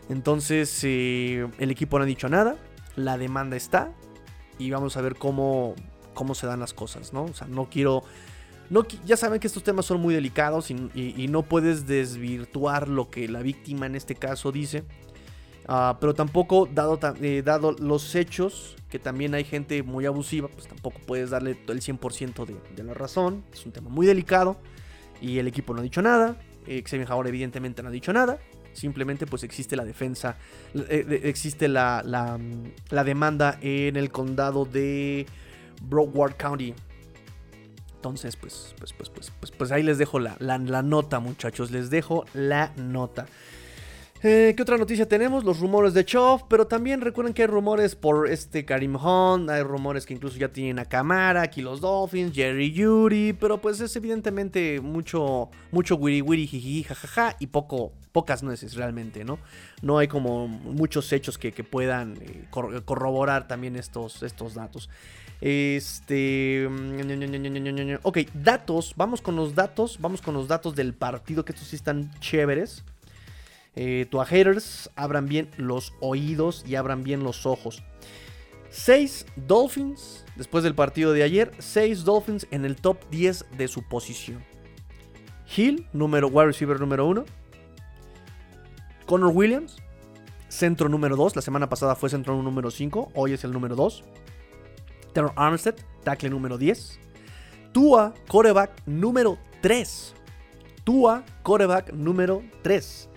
Entonces eh, el equipo no ha dicho nada, la demanda está y vamos a ver cómo cómo se dan las cosas, ¿no? O sea, no quiero... No, ya saben que estos temas son muy delicados y, no puedes desvirtuar lo que la víctima en este caso dice. Ah, pero tampoco, dado, eh, dado los hechos, que también hay gente muy abusiva, pues tampoco puedes darle el 100% de, la razón. Es un tema muy delicado y el equipo no ha dicho nada. Eh, Xavier evidentemente no ha dicho nada. Simplemente pues existe la defensa, eh, existe la, la demanda en el condado de Broward County. Entonces, pues, pues, pues, pues, pues, pues ahí les dejo la, la, nota, muchachos. Les dejo la nota. Eh, ¿Qué otra noticia tenemos? Los rumores de Choff, pero también recuerden que hay rumores por este Karim Hunt, hay rumores que incluso ya tienen a Camara, aquí los Dolphins, Jerry Yuri, pero pues es evidentemente mucho, mucho wiri wiri, jiji, jajaja, y poco, pocas nueces realmente, ¿no? No hay como muchos hechos que, puedan eh, corroborar también estos, estos datos. Este. Ok, datos. Vamos con los datos. Vamos con los datos del partido. Que estos sí están chéveres. Eh, haters abran bien los oídos y abran bien los ojos. 6 Dolphins después del partido de ayer. 6 Dolphins en el top 10 de su posición. Hill, número, wide receiver número 1. Connor Williams, centro número 2. La semana pasada fue centro número 5. Hoy es el número 2. Terror Armstead, tackle número 10. Tua, coreback número 3. Tua, coreback número 3.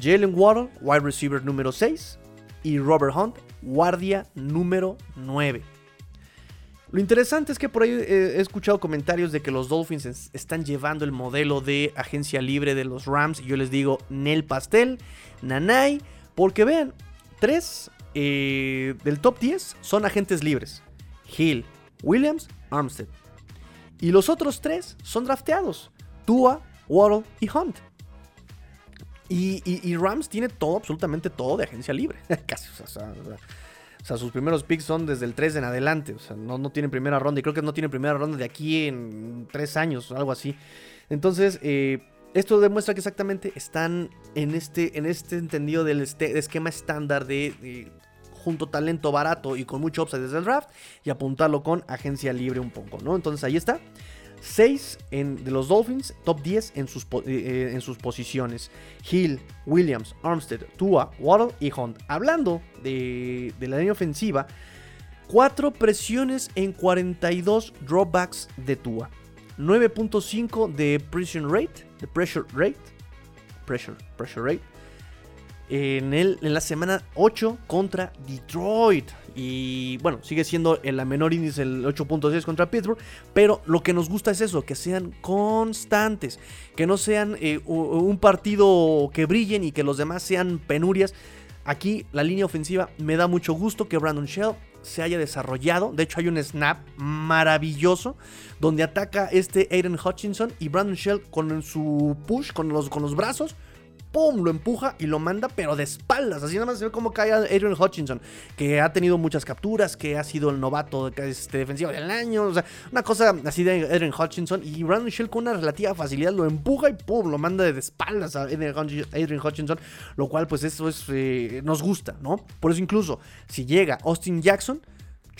Jalen Waddle, wide receiver número 6. Y Robert Hunt, guardia número 9. Lo interesante es que por ahí eh, he escuchado comentarios de que los Dolphins están llevando el modelo de agencia libre de los Rams. Y yo les digo, Nel Pastel, Nanay. Porque vean, tres eh, del top 10 son agentes libres. Hill, Williams, Armstead. Y los otros tres son drafteados. Tua, Waddle y Hunt. Y, Rams tiene todo, absolutamente todo de agencia libre. Casi, O sea, sus primeros picks son desde el 3 en adelante. O sea, no, no tienen primera ronda. Y creo que no tienen primera ronda de aquí en 3 años o algo así. Entonces, eh, esto demuestra que exactamente están en este, en este entendido del este, esquema estándar de, junto talento barato y con mucho upside desde el draft y apuntarlo con agencia libre un poco, ¿no? Entonces ahí está. 6 de los Dolphins, top 10 en sus, eh, eh, en sus posiciones. Hill, Williams, Armstead, Tua, Waddle y Hunt. Hablando de, de la línea ofensiva, 4 presiones en 42 dropbacks de Tua. 9.5 de pressure rate, de pressure rate, pressure, pressure rate. En, el, en la semana 8 contra Detroit. Y bueno, sigue siendo en la menor índice el 8.6 contra Pittsburgh. Pero lo que nos gusta es eso, que sean constantes. Que no sean eh, un partido que brillen y que los demás sean penurias. Aquí la línea ofensiva me da mucho gusto que Brandon Shell se haya desarrollado. De hecho, hay un snap maravilloso donde ataca este Aiden Hutchinson y Brandon Shell con su push, con los, con los brazos. ¡Pum! Lo empuja y lo manda, pero de espaldas. Así nada más se ve cómo cae Adrian Hutchinson, que ha tenido muchas capturas, que ha sido el novato este, defensivo del año. O sea, una cosa así de Adrian Hutchinson. Y Brandon Shell con una relativa facilidad lo empuja y ¡pum! Lo manda de espaldas a Adrian Hutchinson. Lo cual, pues, eso es, eh, nos gusta, ¿no? Por eso, incluso, si llega Austin Jackson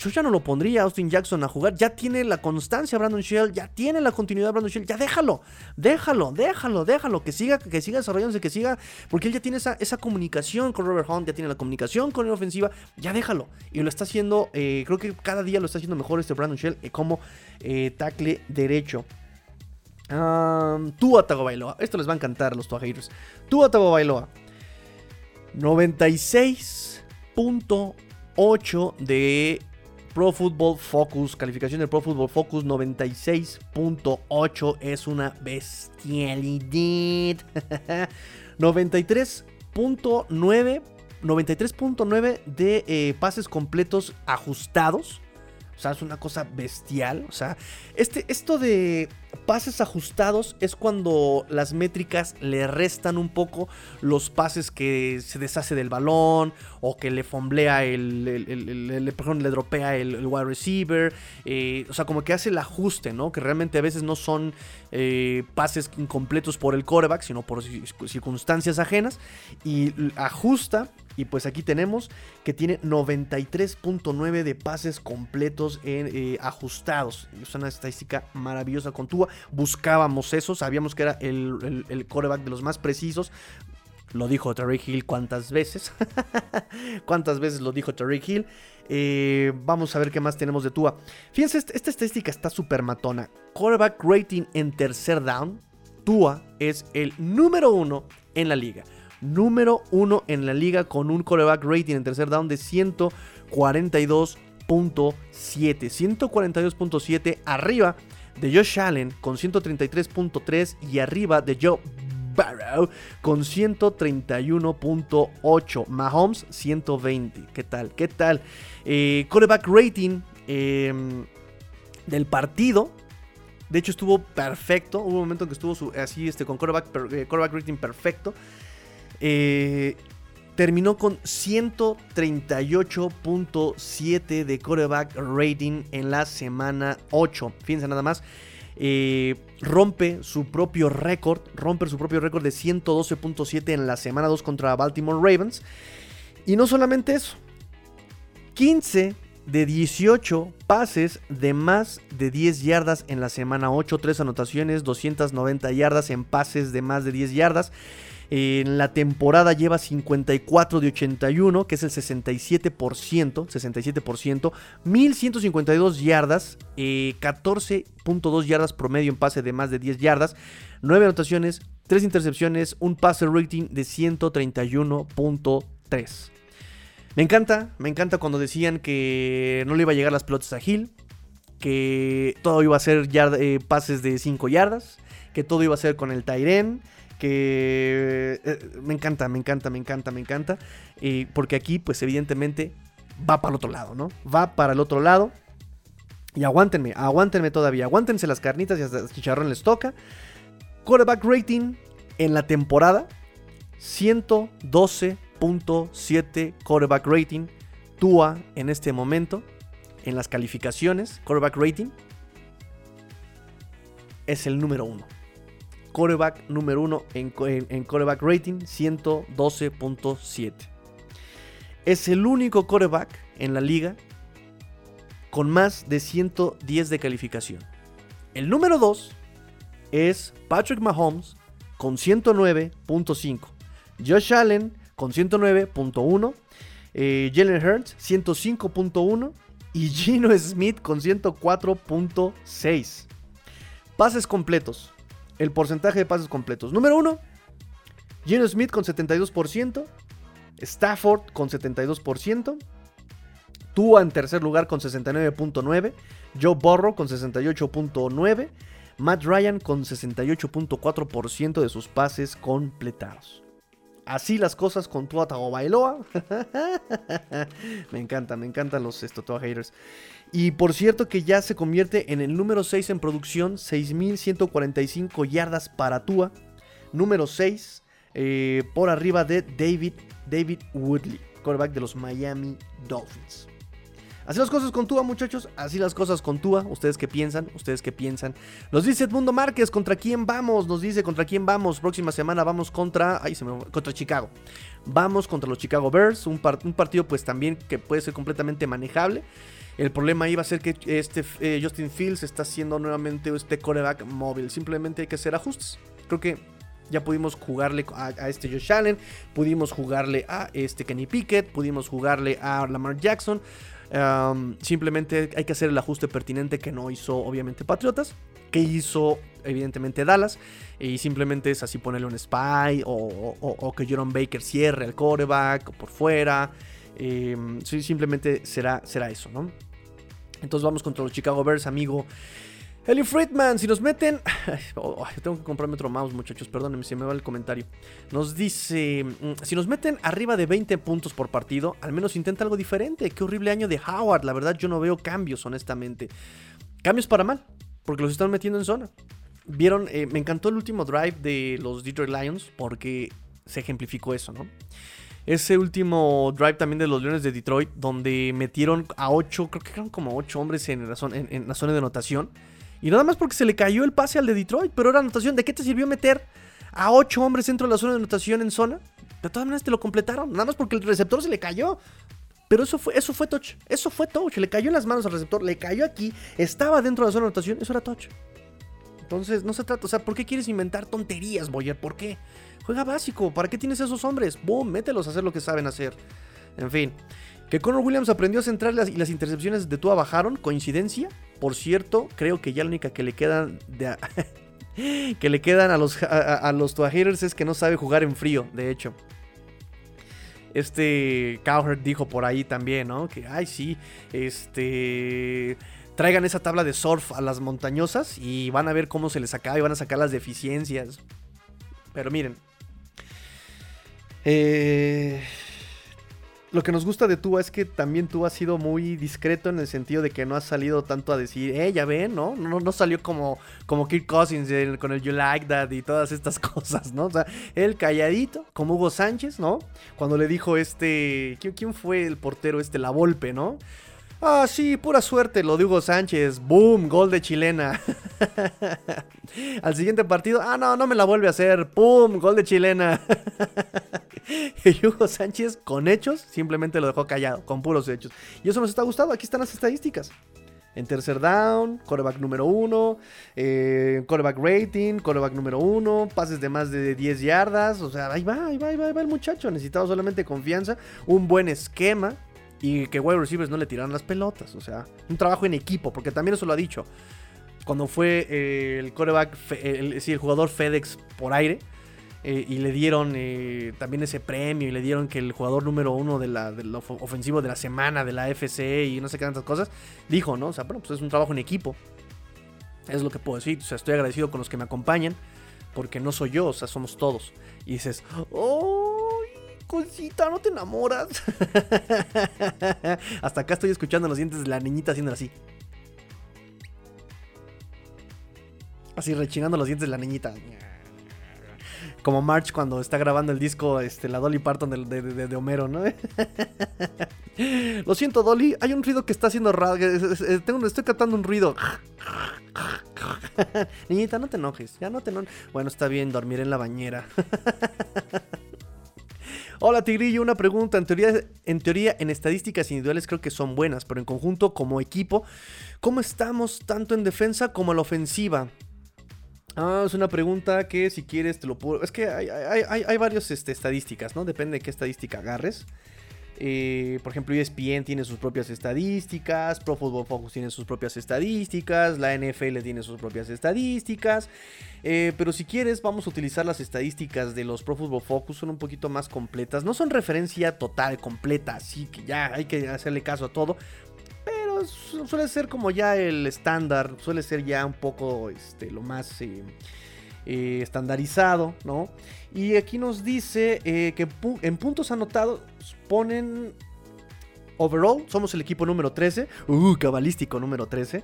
yo ya no lo pondría Austin Jackson a jugar. Ya tiene la constancia Brandon Shell, ya tiene la continuidad Brandon Shell. Ya déjalo, déjalo, déjalo, déjalo. Que siga, que siga desarrollándose, que siga. Porque él ya tiene esa, esa comunicación con Robert Hunt, ya tiene la comunicación con la ofensiva. Ya déjalo. Y lo está haciendo, eh, creo que cada día lo está haciendo mejor este Brandon Shell eh, como eh, tackle derecho. Um, Tua Tagovailoa. Esto les va a encantar a los Tua haters. Tua Tagovailoa. 96.8 de Pro Football Focus, calificación de Pro Football Focus 96.8 es una bestialidad. 93.9 93.9 de eh, pases completos ajustados. O sea, es una cosa bestial. O sea, este, esto de pases ajustados es cuando las métricas le restan un poco los pases que se deshace del balón o que le fomblea el, el, le dropea el, wide receiver. Eh, o sea, como que hace el ajuste, ¿no? Que realmente a veces no son eh, pases incompletos por el coreback, sino por circunstancias ajenas. Y ajusta y pues aquí tenemos que tiene 93.9 de pases completos en, eh, ajustados. Es una estadística maravillosa con Buscábamos eso, sabíamos que era el, el, coreback de los más precisos. Lo dijo Tariq Hill cuántas veces. cuántas veces lo dijo Tariq Hill. Eh, vamos a ver qué más tenemos de Tua. Fíjense, esta estadística está súper matona. Quarterback rating en tercer down. Tua es el número uno en la liga número uno en la liga con un coreback rating en tercer down de 142.7. 142.7 arriba de Josh Allen con 133.3 y arriba de Joe Barrow con 131.8. Mahomes 120. ¿Qué tal? ¿Qué tal? Eh, coreback rating em, del partido. De hecho estuvo perfecto. Hubo un momento en que estuvo así este, con coreback, eh, rating perfecto. Eh, terminó con 138.7 de coreback rating en la semana 8. Fíjense nada más. Eh, rompe su propio récord, rompe su propio récord de 112.7 en la semana 2 contra Baltimore Ravens. Y no solamente eso, 15 de 18 pases de más de 10 yardas en la semana 8, 3 anotaciones, 290 yardas en pases de más de 10 yardas. En la temporada lleva 54 de 81, que es el 67%, 67%, 1152 yardas, 14.2 eh, yardas promedio en pase de más de 10 yardas, 9 anotaciones, 3 intercepciones, un pase rating de 131.3. Me encanta, me encanta cuando decían que no le iba a llegar las pelotas a Hill, que todo iba a ser eh, pases de 5 yardas, que todo iba a ser con el Tyren que eh, me encanta, me encanta, me encanta, me encanta. y porque aquí, pues evidentemente, va para el otro lado, ¿no? Va para el otro lado. Y aguántenme, aguántenme todavía. Aguántense las carnitas y hasta el chicharrón les toca. Quarterback rating en la temporada: 112.7 quarterback rating. Tua en este momento, en las calificaciones, quarterback rating, es el número uno. Quarterback número uno en, en, quarterback rating, 112.7. Es el único quarterback en la liga con más de 110 de calificación. El número 2 es Patrick Mahomes con 109.5. Josh Allen con 109.1. Eh, Jalen Hurts 105.1. Y Gino Smith con 104.6. Pases completos. El porcentaje de pases completos. Número 1. Gino Smith con 72%. Stafford con 72%. Tua en tercer lugar con 69.9. Joe Burrow con 68.9. Matt Ryan con 68.4% de sus pases completados. Así las cosas con Tua Tagovailoa. me encanta, me encantan los esto, Tua haters. Y por cierto que ya se convierte en el número 6 en producción, 6.145 yardas para Tua. Número 6 eh, por arriba de David, David Woodley, quarterback de los Miami Dolphins. Así las cosas con Tua, muchachos. Así las cosas con Tua. ¿Ustedes qué piensan? ¿Ustedes qué piensan? Nos dice Edmundo Márquez, ¿contra quién vamos? Nos dice, ¿contra quién vamos? Próxima semana vamos contra... Ay. Contra Chicago. Vamos contra los Chicago Bears. Un, partido pues también que puede ser completamente manejable. El problema iba a ser que este eh, Justin Fields está haciendo nuevamente este coreback móvil. Simplemente hay que hacer ajustes. Creo que ya pudimos jugarle a, a, este Josh Allen, pudimos jugarle a este Kenny Pickett, pudimos jugarle a Lamar Jackson simplemente hay que hacer el ajuste pertinente que no hizo obviamente Patriotas, que hizo evidentemente Dallas, y simplemente es así ponerle un spy o, que Jerome Baker cierre el coreback por fuera. Em, simplemente será, será eso, ¿no? Entonces vamos contra los Chicago Bears, amigo. Eli Friedman, si nos meten. Oh, tengo que comprarme otro mouse, muchachos. Perdónenme si me va el comentario. Nos dice: mm, Si nos meten arriba de 20 puntos por partido, al menos intenta algo diferente. Qué horrible año de Howard. La verdad, yo no veo cambios, honestamente. Cambios para mal, porque los están metiendo en zona. Vieron, eh, me encantó el último drive de los Detroit Lions porque se ejemplificó eso, ¿no? Ese último drive también de los Leones de Detroit, donde metieron a 8, creo que eran como 8 hombres en la, zona, en la zona de anotación y nada más porque se le cayó el pase al de Detroit. Pero era anotación. ¿De qué te sirvió meter a 8 hombres dentro de la zona de anotación en zona? De todas maneras te lo completaron. Nada más porque el receptor se le cayó. Pero eso fue, eso fue touch. Eso fue touch. Le cayó en las manos al receptor. Le cayó aquí. Estaba dentro de la zona de anotación. Eso era touch. Entonces, no se trata. O sea, ¿por qué quieres inventar tonterías, Boyer? ¿Por qué? Juega básico. ¿Para qué tienes esos hombres? Boom, mételos a hacer lo que saben hacer. En fin. Que Conor Williams aprendió a centrar y las intercepciones de Tua bajaron. ¿Coincidencia? Por cierto, creo que ya la única que le quedan de que le quedan a los, a, los es que no sabe jugar en frío, de hecho. Este Cowherd dijo por ahí también, ¿no? Que, ay, sí, este... Traigan esa tabla de surf a las montañosas y van a ver cómo se les acaba y van a sacar las deficiencias. Pero miren. Eh... Lo que nos gusta de tú es que también tú has sido muy discreto en el sentido de que no has salido tanto a decir, eh, ya ven, ¿no? No, salió como, como Kirk Cousins con el You Like That y todas estas cosas, ¿no? O sea, él calladito, como Hugo Sánchez, ¿no? Cuando le dijo este, ¿quién, fue el portero este? La Volpe, ¿no? Ah, sí, pura suerte, lo de Hugo Sánchez. Boom, gol de chilena. Al siguiente partido, ah, no, no me la vuelve a hacer. Pum, gol de chilena. y Hugo Sánchez, con hechos, simplemente lo dejó callado, con puros hechos. Y eso nos está gustando. Aquí están las estadísticas. En tercer down, coreback número uno, eh, coreback rating, coreback número uno, pases de más de 10 yardas. O sea, ahí va, ahí va, ahí va, el muchacho. Necesitaba solamente confianza, un buen esquema y que wide receivers no le tiraran las pelotas. O sea, un trabajo en equipo, porque también eso lo ha dicho. Cuando fue eh, el coreback, el, el jugador FedEx por aire, eh, y le dieron eh, también ese premio y le dieron que el jugador número uno de la, del ofensivo de la semana de la FC y no sé qué tantas cosas, dijo, ¿no? O sea, bueno, pues es un trabajo en equipo. Es lo que puedo decir. O sea, estoy agradecido con los que me acompañan porque no soy yo, o sea, somos todos. Y dices, ¡oh! Cosita, no te enamoras. Hasta acá estoy escuchando los dientes de la niñita haciendo así. Así rechinando los dientes de la niñita. Como March cuando está grabando el disco, este, la Dolly Parton de, Homero, ¿no? Lo siento, Dolly. Hay un ruido que está haciendo raro. Estoy captando un ruido. Niñita, no te enojes. Ya no te enojes. Bueno, está bien, dormir en la bañera. Hola Tigrillo, una pregunta. En teoría, en teoría, en estadísticas individuales creo que son buenas, pero en conjunto, como equipo, ¿cómo estamos tanto en defensa como en la ofensiva? Ah, es una pregunta que si quieres te lo puedo... Es que hay, hay, varias este, estadísticas, ¿no? Depende de qué estadística agarres. Eh, por ejemplo, ESPN tiene sus propias estadísticas, Pro Football Focus tiene sus propias estadísticas, la NFL tiene sus propias estadísticas. Eh, pero si quieres, vamos a utilizar las estadísticas de los Pro Football Focus, son un poquito más completas. No son referencia total, completa, así que ya hay que hacerle caso a todo. Pero suele ser como ya el estándar, suele ser ya un poco este, lo más... Eh, estandarizado, ¿no? Y aquí nos dice eh, que en puntos anotados ponen overall, somos el equipo número 13, uh, cabalístico número 13,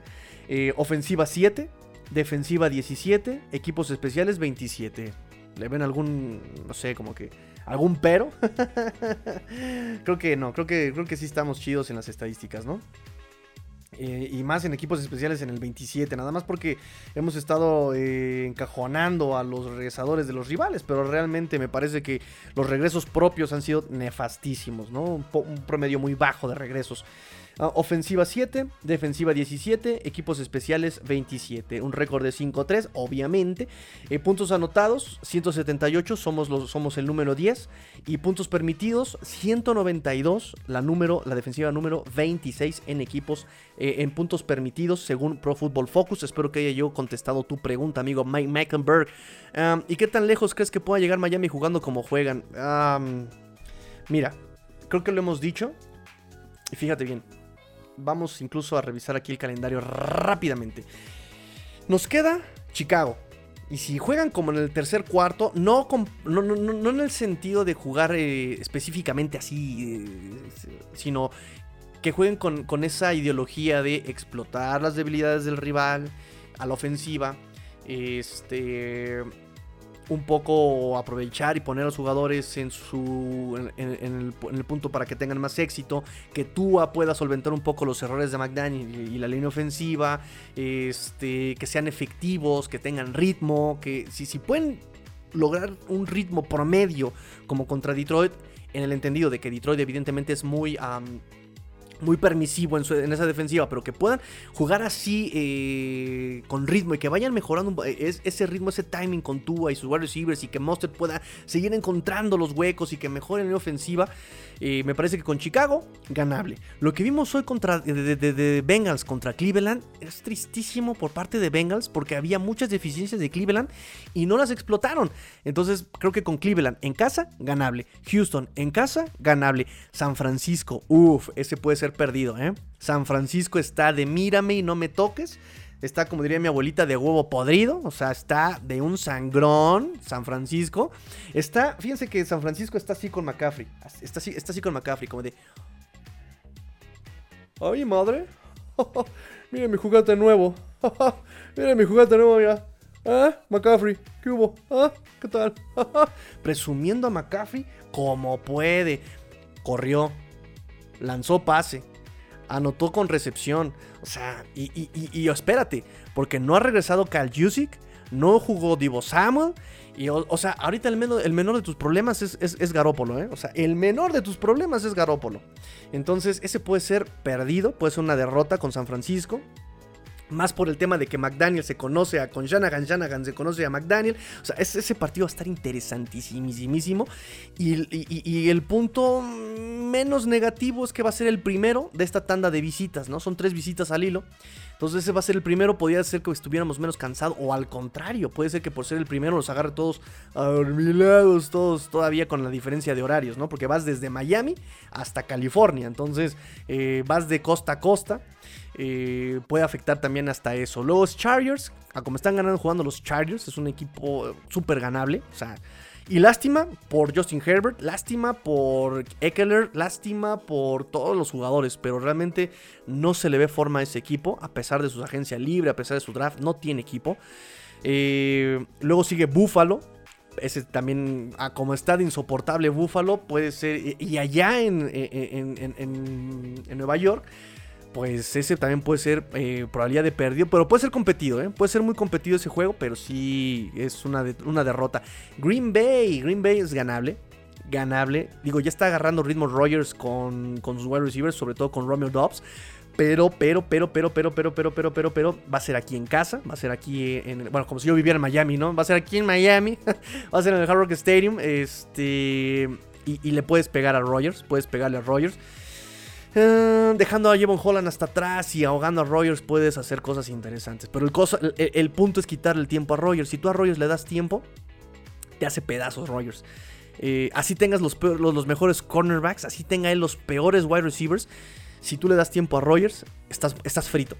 eh, ofensiva 7, defensiva 17, equipos especiales 27. ¿Le ven algún, no sé, como que algún pero? creo que no, creo que, creo que sí estamos chidos en las estadísticas, ¿no? Eh, y más en equipos especiales en el 27, nada más porque hemos estado eh, encajonando a los regresadores de los rivales, pero realmente me parece que los regresos propios han sido nefastísimos, ¿no? un promedio muy bajo de regresos. Ah, ofensiva 7, defensiva 17, equipos especiales 27. Un récord de 5-3, obviamente. Eh, puntos anotados, 178, somos, los, el número 10. Y puntos permitidos, 192, la, número, la defensiva número 26 en equipos, eh, en puntos permitidos, según Pro Football Focus. Espero que haya yo contestado tu pregunta, amigo Mike Meckenberg. ¿Y qué tan lejos crees que pueda llegar Miami jugando como juegan? mira, creo que lo hemos dicho. Y fíjate bien, vamos incluso a revisar aquí el calendario rápidamente. Nos queda Chicago. Y si juegan como en el tercer cuarto, no, no, en el sentido de jugar eh, específicamente así, eh, sino que jueguen con, con, esa ideología de explotar las debilidades del rival a la ofensiva. Este un poco aprovechar y poner a los jugadores en su en, el, punto para que tengan más éxito, que Tua pueda solventar un poco los errores de McDaniel y, la línea ofensiva, este, que sean efectivos, que tengan ritmo, que si, si pueden lograr un ritmo promedio como contra Detroit, en el entendido de que Detroit evidentemente es muy muy permisivo en, esa defensiva, pero que puedan jugar así eh, con ritmo y que vayan mejorando ese ritmo, ese timing con Tua y sus wide receivers y que Monster pueda seguir encontrando los huecos y que mejoren en la ofensiva. Eh, me parece que con Chicago, ganable. Lo que vimos hoy contra de, Bengals contra Cleveland es tristísimo por parte de Bengals porque había muchas deficiencias de Cleveland y no las explotaron. Entonces creo que con Cleveland en casa, ganable. Houston en casa, ganable. San Francisco, uff, ese puede ser perdido, ¿eh? San Francisco está de mírame y no me toques. Está, como diría mi abuelita, de huevo podrido. O sea, está de un sangrón. San Francisco. Está, fíjense que San Francisco está así con McCaffrey. Está así, está así con McCaffrey, como de. ¡Ay, madre! mira mi juguete nuevo. mira mi juguete nuevo, mira. ¿Ah? McCaffrey, ¿qué hubo? ¿Ah? ¿Qué tal? Presumiendo a McCaffrey como puede. Corrió, lanzó pase, anotó con recepción. O sea, y, espérate, porque no ha regresado Cal Jusic, no jugó Divo Samuel. Y, o, sea, ahorita el menor, el menor de tus problemas es, es, Garópolo, ¿eh? O sea, el menor de tus problemas es Garópolo. Entonces, ese puede ser perdido, puede ser una derrota con San Francisco. Más por el tema de que McDaniel se conoce a con Shanahan, Shanahan se conoce a McDaniel. O sea, ese partido va a estar interesantísimo. Y, y, el punto menos negativo es que va a ser el primero de esta tanda de visitas, ¿no? Son tres visitas al hilo. Entonces ese va a ser el primero, podría ser que estuviéramos menos cansados o al contrario, puede ser que por ser el primero los agarre todos adormilados, todos todavía con la diferencia de horarios, ¿no? Porque vas desde Miami hasta California, entonces eh, vas de costa a costa. Eh, puede afectar también hasta eso. Los Chargers, a como están ganando jugando los Chargers, es un equipo súper ganable. O sea, y lástima por Justin Herbert, lástima por Eckler, lástima por todos los jugadores, pero realmente no se le ve forma a ese equipo, a pesar de su agencia libre, a pesar de su draft, no tiene equipo. Eh, luego sigue Buffalo, ese también, como está de insoportable Buffalo, puede ser. Y allá en, en, Nueva York, pues ese también puede ser eh, probabilidad de perdido, pero puede ser competido, ¿eh? Puede ser muy competido ese juego, pero sí es una, una derrota. Green Bay, Green Bay es ganable. Ganable. Digo, ya está agarrando ritmo Rogers con, con sus wide receivers, sobre todo con Romeo Dobbs. Pero, pero, pero, pero, pero, pero, pero, pero, pero, pero, va a ser aquí en casa, va a ser aquí en, bueno, como si yo viviera en Miami, ¿no? Va a ser aquí en Miami, va a ser en el Hard Rock Stadium, este, y, le puedes pegar a Rogers, puedes pegarle a Rogers. Eh, dejando a Jevon Holland hasta atrás y ahogando a Rogers puedes hacer cosas interesantes. Pero el, el, punto es quitarle el tiempo a Rogers. Si tú a Rogers le das tiempo, te hace pedazos Rogers. Eh, así tengas los, los, los, mejores cornerbacks, así tenga él los peores wide receivers. Si tú le das tiempo a Rogers, estás, estás frito.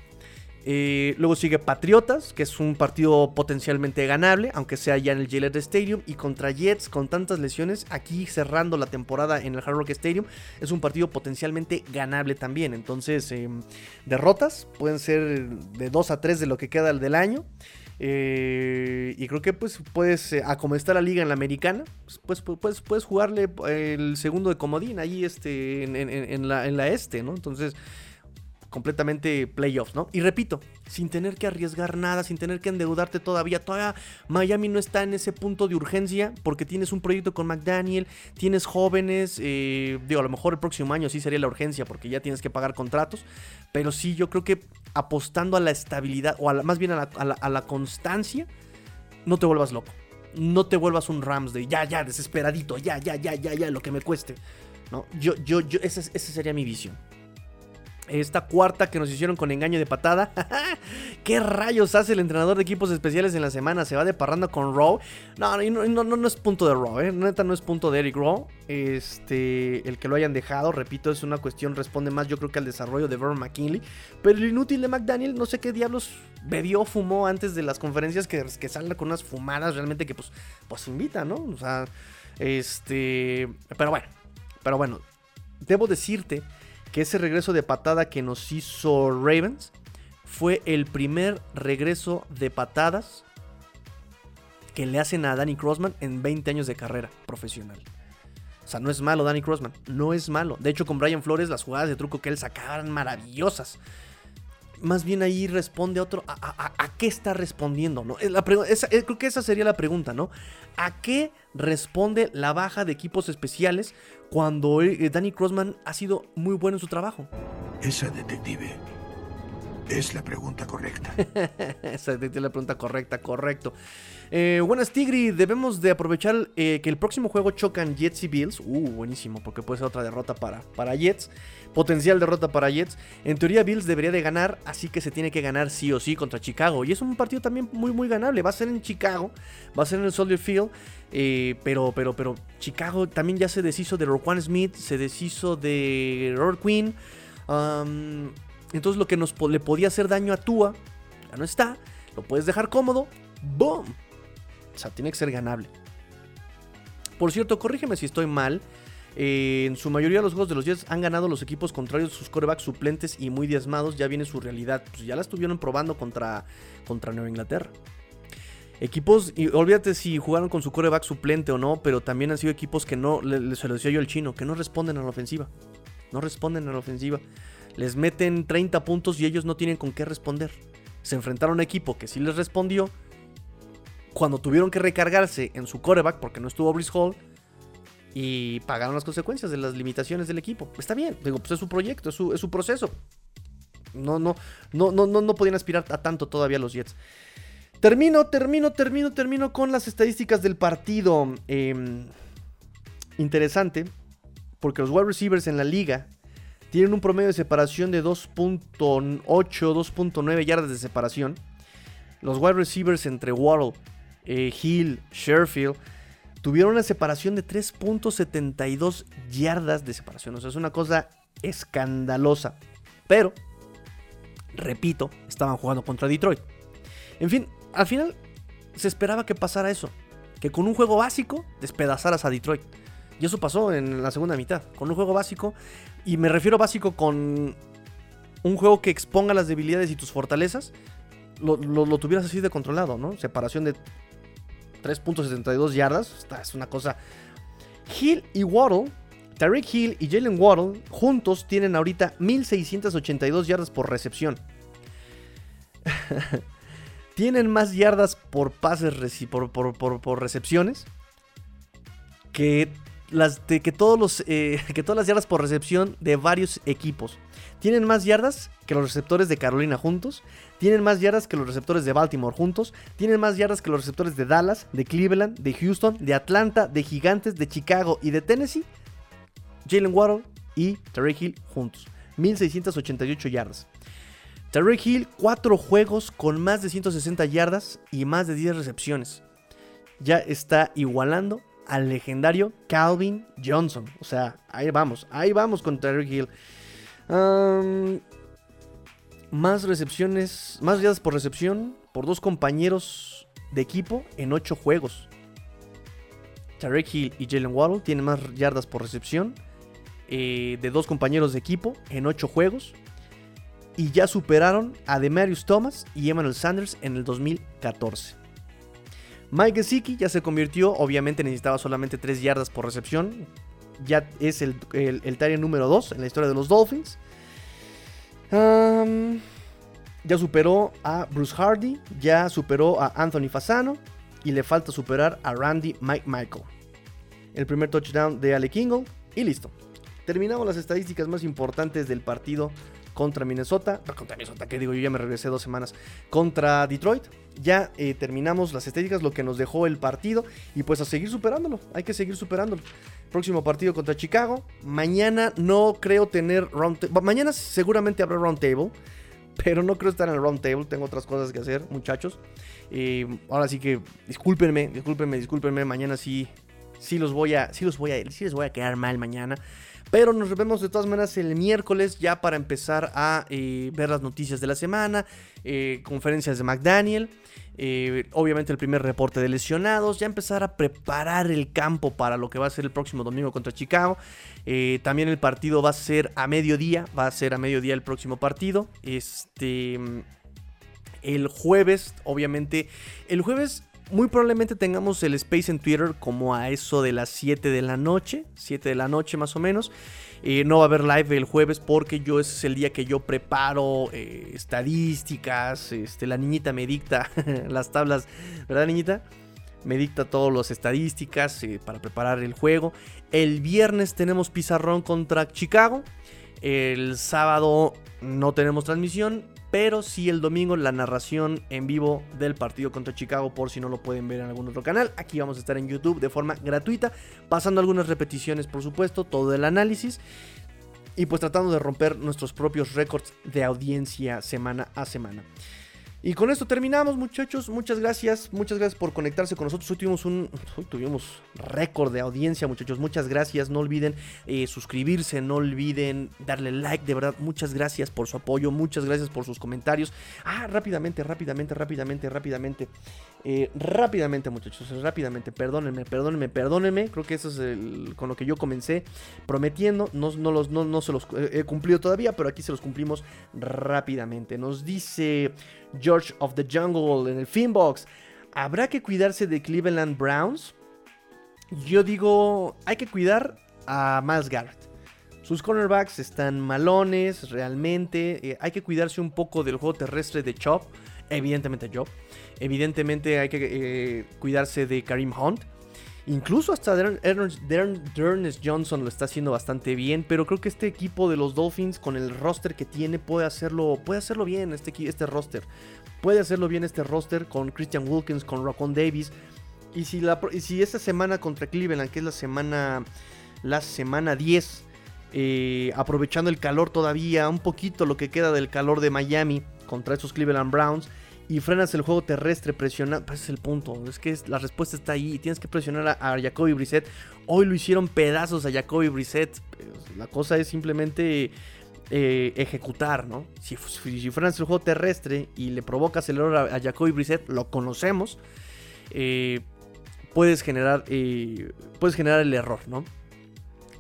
Eh, luego sigue Patriotas, que es un partido potencialmente ganable, aunque sea ya en el Gillette Stadium. Y contra Jets, con tantas lesiones, aquí cerrando la temporada en el Hard Rock Stadium, es un partido potencialmente ganable también. Entonces, em, derrotas pueden ser de 2 a 3 de lo que queda del año. Eh, y creo que pues puedes, eh, a como la liga en la americana, pues, pues, pues puedes jugarle el segundo de comodín ahí este, en, la, en la este, ¿no? Entonces, completamente playoffs, ¿no? Y repito, sin tener que arriesgar nada, sin tener que endeudarte todavía. Todavía Miami no está en ese punto de urgencia porque tienes un proyecto con McDaniel, tienes jóvenes, eh, digo, a lo mejor el próximo año sí sería la urgencia porque ya tienes que pagar contratos, pero sí, yo creo que apostando a la estabilidad, o más bien a la, constancia, no te vuelvas loco. No te vuelvas un Rams de ya, ya, desesperadito, ya, ya, ya, ya, ya, lo que me cueste. ¿no? Yo, yo, yo, esa sería mi visión. Esta cuarta que nos hicieron con engaño de patada. ¿Qué rayos hace el entrenador de equipos especiales en la semana? ¿Se va de parranda con Raw? No, no, no, no, es punto de Raw, ¿eh? Neta, no es punto de Eric Raw. Este, el que lo hayan dejado, repito, es una cuestión, responde más yo creo que al desarrollo de Vernon McKinley. Pero el inútil de McDaniel, no sé qué diablos bebió, fumó antes de las conferencias que, que salga con unas fumadas realmente que pues, pues invita, ¿no? O sea, este, pero bueno, pero bueno, debo decirte que ese regreso de patada que nos hizo Ravens fue el primer regreso de patadas que le hacen a Danny Crossman en 20 años de carrera profesional. O sea, no es malo Danny Crossman, no es malo. De hecho, con Brian Flores las jugadas de truco que él sacaba eran maravillosas. Más bien ahí responde otro. ¿A, qué está respondiendo? ¿no? La eh, creo que esa sería la pregunta, ¿no? ¿A qué responde la baja de equipos especiales cuando eh, Danny Crossman ha sido muy bueno en su trabajo? Esa detective es la pregunta correcta. Esa es la pregunta correcta, correcto. Eh, buenas Tigri, debemos de aprovechar eh, que el próximo juego chocan Jets y Bills. Uh, buenísimo, porque puede ser otra derrota para, para Jets. Potencial derrota para Jets. En teoría Bills debería de ganar, así que se tiene que ganar sí o sí contra Chicago. Y es un partido también muy, muy ganable. Va a ser en Chicago, va a ser en el Soldier Field. Eh, pero, pero, pero Chicago también ya se deshizo de Roquan Smith, se deshizo de Robert Quinn. Entonces lo que nos, le podía hacer daño a Tua, ya no está. Lo puedes dejar cómodo. ¡Boom! O sea, tiene que ser ganable. Por cierto, corrígeme si estoy mal. Eh, en su mayoría los juegos de los Jets han ganado los equipos contrarios, sus corebacks suplentes y muy diezmados. Ya viene su realidad. Pues ya la estuvieron probando contra, contra Nueva Inglaterra. Equipos, y olvídate si jugaron con su coreback suplente o no, pero también han sido equipos que no, le, se lo decía yo al chino, que no responden a la ofensiva. No responden a la ofensiva. Les meten 30 puntos y ellos no tienen con qué responder. Se enfrentaron a un equipo que sí les respondió cuando tuvieron que recargarse en su coreback porque no estuvo Brice Hall y pagaron las consecuencias de las limitaciones del equipo. Está bien, digo, pues es su proyecto, es su, proceso. No, no, no, no, no, podían aspirar a tanto todavía los Jets. Termino, termino, termino, termino con las estadísticas del partido. Em, interesante, porque los wide receivers en la liga tienen un promedio de separación de 2.8, 2.9 yardas de separación. Los wide receivers entre Waddle, eh, Hill, Sherfield, tuvieron una separación de 3.72 yardas de separación. O sea, es una cosa escandalosa. Pero, repito, estaban jugando contra Detroit. En fin, al final se esperaba que pasara eso. Que con un juego básico despedazaras a Detroit. Y eso pasó en la segunda mitad. Con un juego básico. Y me refiero básico con un juego que exponga las debilidades y tus fortalezas. Lo, lo tuvieras así de controlado, ¿no? Separación de 3.72 yardas. Esta es una cosa. Hill y Waddle, Tariq Hill y Jalen Waddle juntos tienen ahorita 1682 yardas por recepción. tienen más yardas por pases por, por, recepciones que, las, que, todos los, eh, que todas las yardas por recepción de varios equipos. Tienen más yardas que los receptores de Carolina juntos. Tienen más yardas que los receptores de Baltimore juntos. Tienen más yardas que los receptores de Dallas, de Cleveland, de Houston, de Atlanta, de Gigantes, de Chicago y de Tennessee. Jalen Waddle y Terry Hill juntos. 1688 yardas. Terry Hill, 4 juegos con más de 160 yardas y más de 10 recepciones. Ya está igualando al legendario Calvin Johnson. O sea, ahí vamos, ahí vamos con Terry Hill. más recepciones, más yardas por recepción por dos compañeros de equipo en 8 juegos. Tarek Hill y Jalen Waddle tienen más yardas por recepción eh, de dos compañeros de equipo en 8 juegos y ya superaron a Demarius Thomas y Emmanuel Sanders en el 2014. Mike Gesicki ya se convirtió, obviamente necesitaba solamente 3 yardas por recepción. Ya es el, el, número 2 en la historia de los Dolphins. ya superó a Bruce Hardy, ya superó a Anthony Fasano y le falta superar a Randy Mike Michael. El primer touchdown de Ale Kingle y listo. Terminamos las estadísticas más importantes del partido contra Minnesota, contra Minnesota, que digo, yo ya me regresé dos semanas, contra Detroit. Ya eh, terminamos las estadísticas, lo que nos dejó el partido, y pues a seguir superándolo, hay que seguir superándolo. Próximo partido contra Chicago. Mañana no creo tener round table. Mañana seguramente habrá round table. Pero no creo estar en el round table. Tengo otras cosas que hacer, muchachos. Eh, ahora sí que discúlpenme, discúlpenme, discúlpenme. Mañana sí, sí los voy a, sí los voy a, sí les voy a quedar mal mañana. Pero nos vemos de todas maneras el miércoles ya para empezar a eh, ver las noticias de la semana, eh, conferencias de McDaniel, eh, obviamente el primer reporte de lesionados, ya empezar a preparar el campo para lo que va a ser el próximo domingo contra Chicago. también el partido va a ser a mediodía, va a ser a mediodía el próximo partido. Este el jueves, obviamente, el jueves muy probablemente tengamos el space en Twitter como a eso de las 7 de la noche, 7 de la noche más o menos. Eh, no va a haber live el jueves porque yo es el día que yo preparo eh, estadísticas. Este, la niñita me dicta las tablas, ¿verdad niñita? Me dicta todas las estadísticas eh, para preparar el juego. El viernes tenemos pizarrón contra Chicago. El sábado no tenemos transmisión pero sí el domingo la narración en vivo del partido contra Chicago por si no lo pueden ver en algún otro canal. Aquí vamos a estar en YouTube de forma gratuita, pasando algunas repeticiones por supuesto, todo el análisis y pues tratando de romper nuestros propios récords de audiencia semana a semana. Y con esto terminamos, muchachos. Muchas gracias. Muchas gracias por conectarse con nosotros. Hoy tuvimos un tuvimos récord de audiencia, muchachos. Muchas gracias. No olviden eh, suscribirse, no olviden darle like. De verdad, muchas gracias por su apoyo. Muchas gracias por sus comentarios. Ah, rápidamente, rápidamente, rápidamente, rápidamente. Eh, rápidamente, muchachos. Rápidamente. Perdónenme, perdónenme, perdónenme. Creo que eso es con lo que yo comencé prometiendo. No, no, los, no, no se los he cumplido todavía, pero aquí se los cumplimos rápidamente. Nos dice. George of the Jungle en el Finbox. ¿Habrá que cuidarse de Cleveland Browns? Yo digo, hay que cuidar a Miles Garrett. Sus cornerbacks están malones realmente. Eh, hay que cuidarse un poco del juego terrestre de Chop. Evidentemente Chop. Evidentemente hay que eh, cuidarse de Karim Hunt. Incluso hasta Ernest Johnson lo está haciendo bastante bien, pero creo que este equipo de los Dolphins con el roster que tiene puede hacerlo, puede hacerlo bien este, este roster. Puede hacerlo bien este roster con Christian Wilkins, con Rocon Davis. Y si, la, esta semana contra Cleveland, que es la semana, la semana 10, eh, aprovechando el calor todavía, un poquito lo que queda del calor de Miami contra estos Cleveland Browns, y frenas el juego terrestre presionando. Pues es el punto. Es que la respuesta está ahí. Tienes que presionar a, Jacoby Brissett. Hoy lo hicieron pedazos a Jacoby Brissett. La cosa es simplemente eh, ejecutar, ¿no? Si, frenas el juego terrestre y le provocas el error a, Jacoby Brissett, lo conocemos. Eh, puedes generar. Eh, puedes generar el error, ¿no?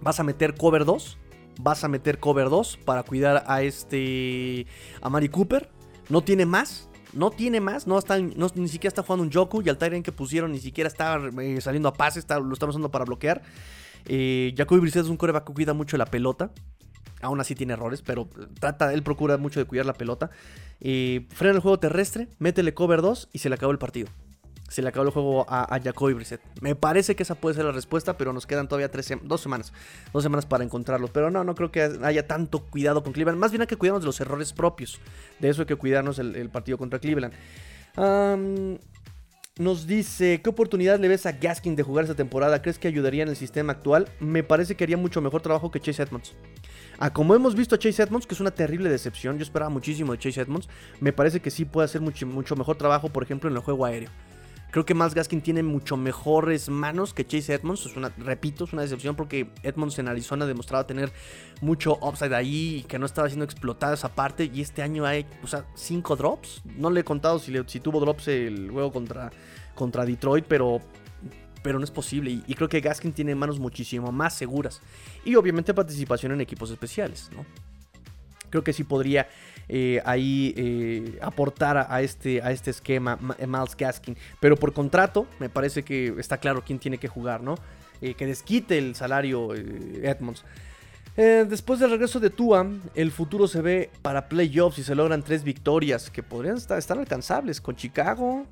Vas a meter cover 2. Vas a meter cover 2 para cuidar a este. a Mari Cooper. No tiene más No tiene más, no está, ni siquiera está jugando un Joku y al Tyrant que pusieron ni siquiera está saliendo a pase, está, lo están usando para bloquear. Jacoby Brissett es un coreback que cuida mucho la pelota. Aún así tiene errores, pero trata, él procura mucho de cuidar la pelota. frena el juego terrestre, métele cover 2 y se le acabó el partido se le acabó el juego a, a Jacoby Brissett. Me parece que esa puede ser la respuesta, pero nos quedan todavía tres, dos semanas. Dos semanas para encontrarlo. Pero no, no creo que haya tanto cuidado con Cleveland. Más bien hay que cuidarnos de los errores propios. De eso hay que cuidarnos el, partido contra Cleveland. nos dice, ¿qué oportunidad le ves a Gaskin de jugar esta temporada? ¿Crees que ayudaría en el sistema actual? Me parece que haría mucho mejor trabajo que Chase Edmonds. Ah, como hemos visto a Chase Edmonds, que es una terrible decepción, yo esperaba muchísimo de Chase Edmonds, me parece que sí puede hacer mucho, mucho mejor trabajo, por ejemplo, en el juego aéreo. Creo que Miles Gaskin tiene mucho mejores manos que Chase Edmonds. Es una, repito, es una decepción porque Edmonds en Arizona ha demostrado tener mucho upside ahí y que no estaba siendo explotada esa parte. Y este año hay, o sea, 5 drops. No le he contado si, si tuvo drops el juego contra, contra Detroit, pero pero no es posible. Y, creo que Gaskin tiene manos muchísimo más seguras. Y obviamente participación en equipos especiales, ¿no? Creo que sí podría eh, ahí eh, aportar a, este, a este esquema eh, Miles Gaskin. Pero por contrato, me parece que está claro quién tiene que jugar, ¿no? que desquite el salario Edmonds. después del regreso de Tua, el futuro se ve para playoffs y se logran tres victorias que podrían estar, estar alcanzables con Chicago,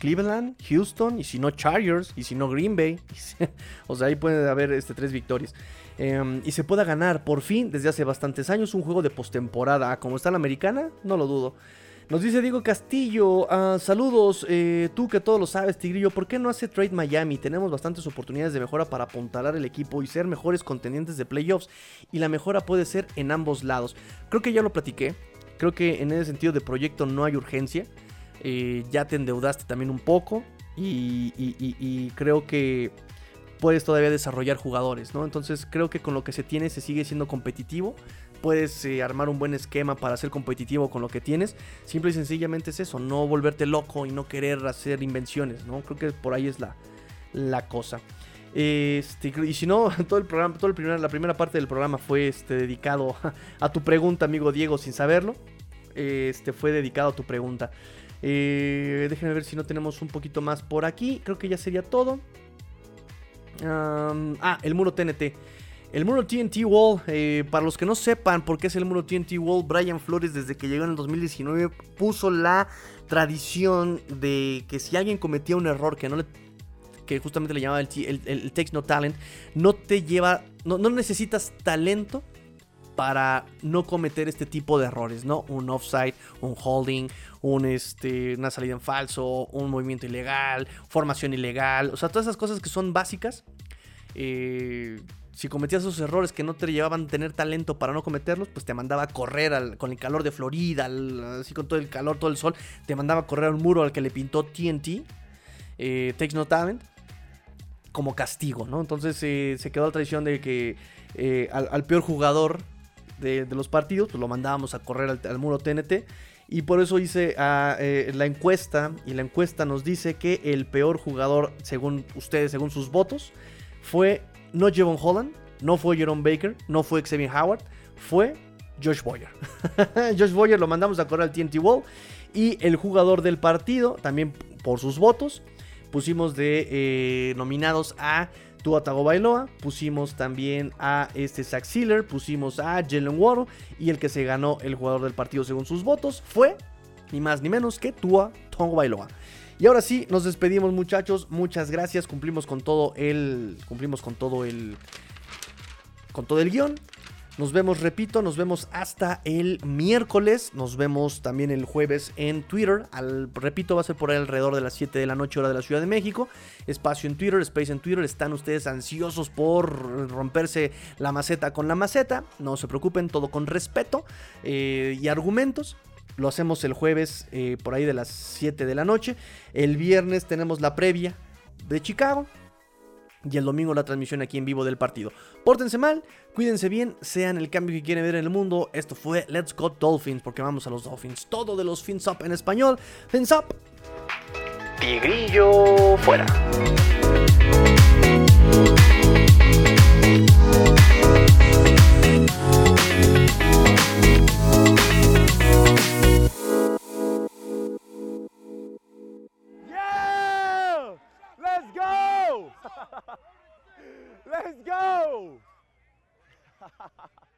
Cleveland, Houston y si no Chargers y si no Green Bay. o sea, ahí puede haber este, tres victorias. Em, y se pueda ganar por fin desde hace bastantes años un juego de postemporada. Como está la americana, no lo dudo. Nos dice Diego Castillo, ah, saludos, eh, tú que todo lo sabes, Tigrillo, ¿por qué no hace Trade Miami? Tenemos bastantes oportunidades de mejora para apuntalar el equipo y ser mejores contendientes de playoffs. Y la mejora puede ser en ambos lados. Creo que ya lo platiqué, creo que en ese sentido de proyecto no hay urgencia. Eh, ya te endeudaste también un poco y creo que puedes todavía desarrollar jugadores, ¿no? Entonces creo que con lo que se tiene se sigue siendo competitivo. Puedes eh, armar un buen esquema para ser competitivo con lo que tienes. Simple y sencillamente es eso, no volverte loco y no querer hacer invenciones, ¿no? Creo que por ahí es la, la cosa. Este, y si no, todo el programa, todo el la primera parte del programa fue este, dedicado a tu pregunta, amigo Diego, sin saberlo. Este fue dedicado a tu pregunta. Eh, déjenme ver si no tenemos un poquito más por aquí. Creo que ya sería todo ah, el muro TNT. El muro TNT Wall, eh, para los que no sepan por qué es el muro TNT Wall, Brian Flores desde que llegó en el 2019 puso la tradición de que si alguien cometía un error que no le que justamente le llamaba el, el, text no talent, no te lleva, no, no, necesitas talento para no cometer este tipo de errores, ¿no? Un offside, un holding, un, este, una salida en falso, un movimiento ilegal, formación ilegal, o sea, todas esas cosas que son básicas. Eh, si cometías esos errores que no te llevaban a tener talento para no cometerlos, pues te mandaba a correr con el calor de Florida, así con todo el calor, todo el sol, te mandaba a correr a un muro al que le pintó TNT, eh, Takes No Talent, como castigo, ¿no? Entonces eh, se quedó la tradición de que eh, al, peor jugador de, los partidos, pues lo mandábamos a correr al muro TNT y por eso hice ah, eh, la encuesta. Y la encuesta nos dice que el peor jugador, según ustedes, según sus votos, fue no Jevon Holland, no fue Jerome Baker, no fue Xavier Howard, fue Josh Boyer. Josh Boyer lo mandamos a correr al TNT Wall. Y el jugador del partido, también por sus votos, pusimos de eh, nominados a Tua Tagovailoa, pusimos también a este Zach Sealer, pusimos a Jalen Waddle y el que se ganó el jugador del partido según sus votos fue ni más ni menos que Tua Tagovailoa. Y ahora sí, nos despedimos muchachos, muchas gracias, cumplimos con todo el cumplimos con todo el con todo el guion. Nos vemos, repito, nos vemos hasta el miércoles. Nos vemos también el jueves en Twitter. Al, repito, va a ser por ahí alrededor de las 7 de la noche, hora de la Ciudad de México. Espacio en Twitter, Space en Twitter. Están ustedes ansiosos por romperse la maceta con la maceta. No se preocupen, todo con respeto eh, y argumentos. Lo hacemos el jueves eh, por ahí de las 7 de la noche. El viernes tenemos la previa de Chicago y el domingo la transmisión aquí en vivo del partido. Pórtense mal, cuídense bien, sean el cambio que quieren ver en el mundo. Esto fue Let's Go Dolphins, porque vamos a los Dolphins. Todo de los Fins Up en español. Fins Up. Tigrillo fuera. Let's go!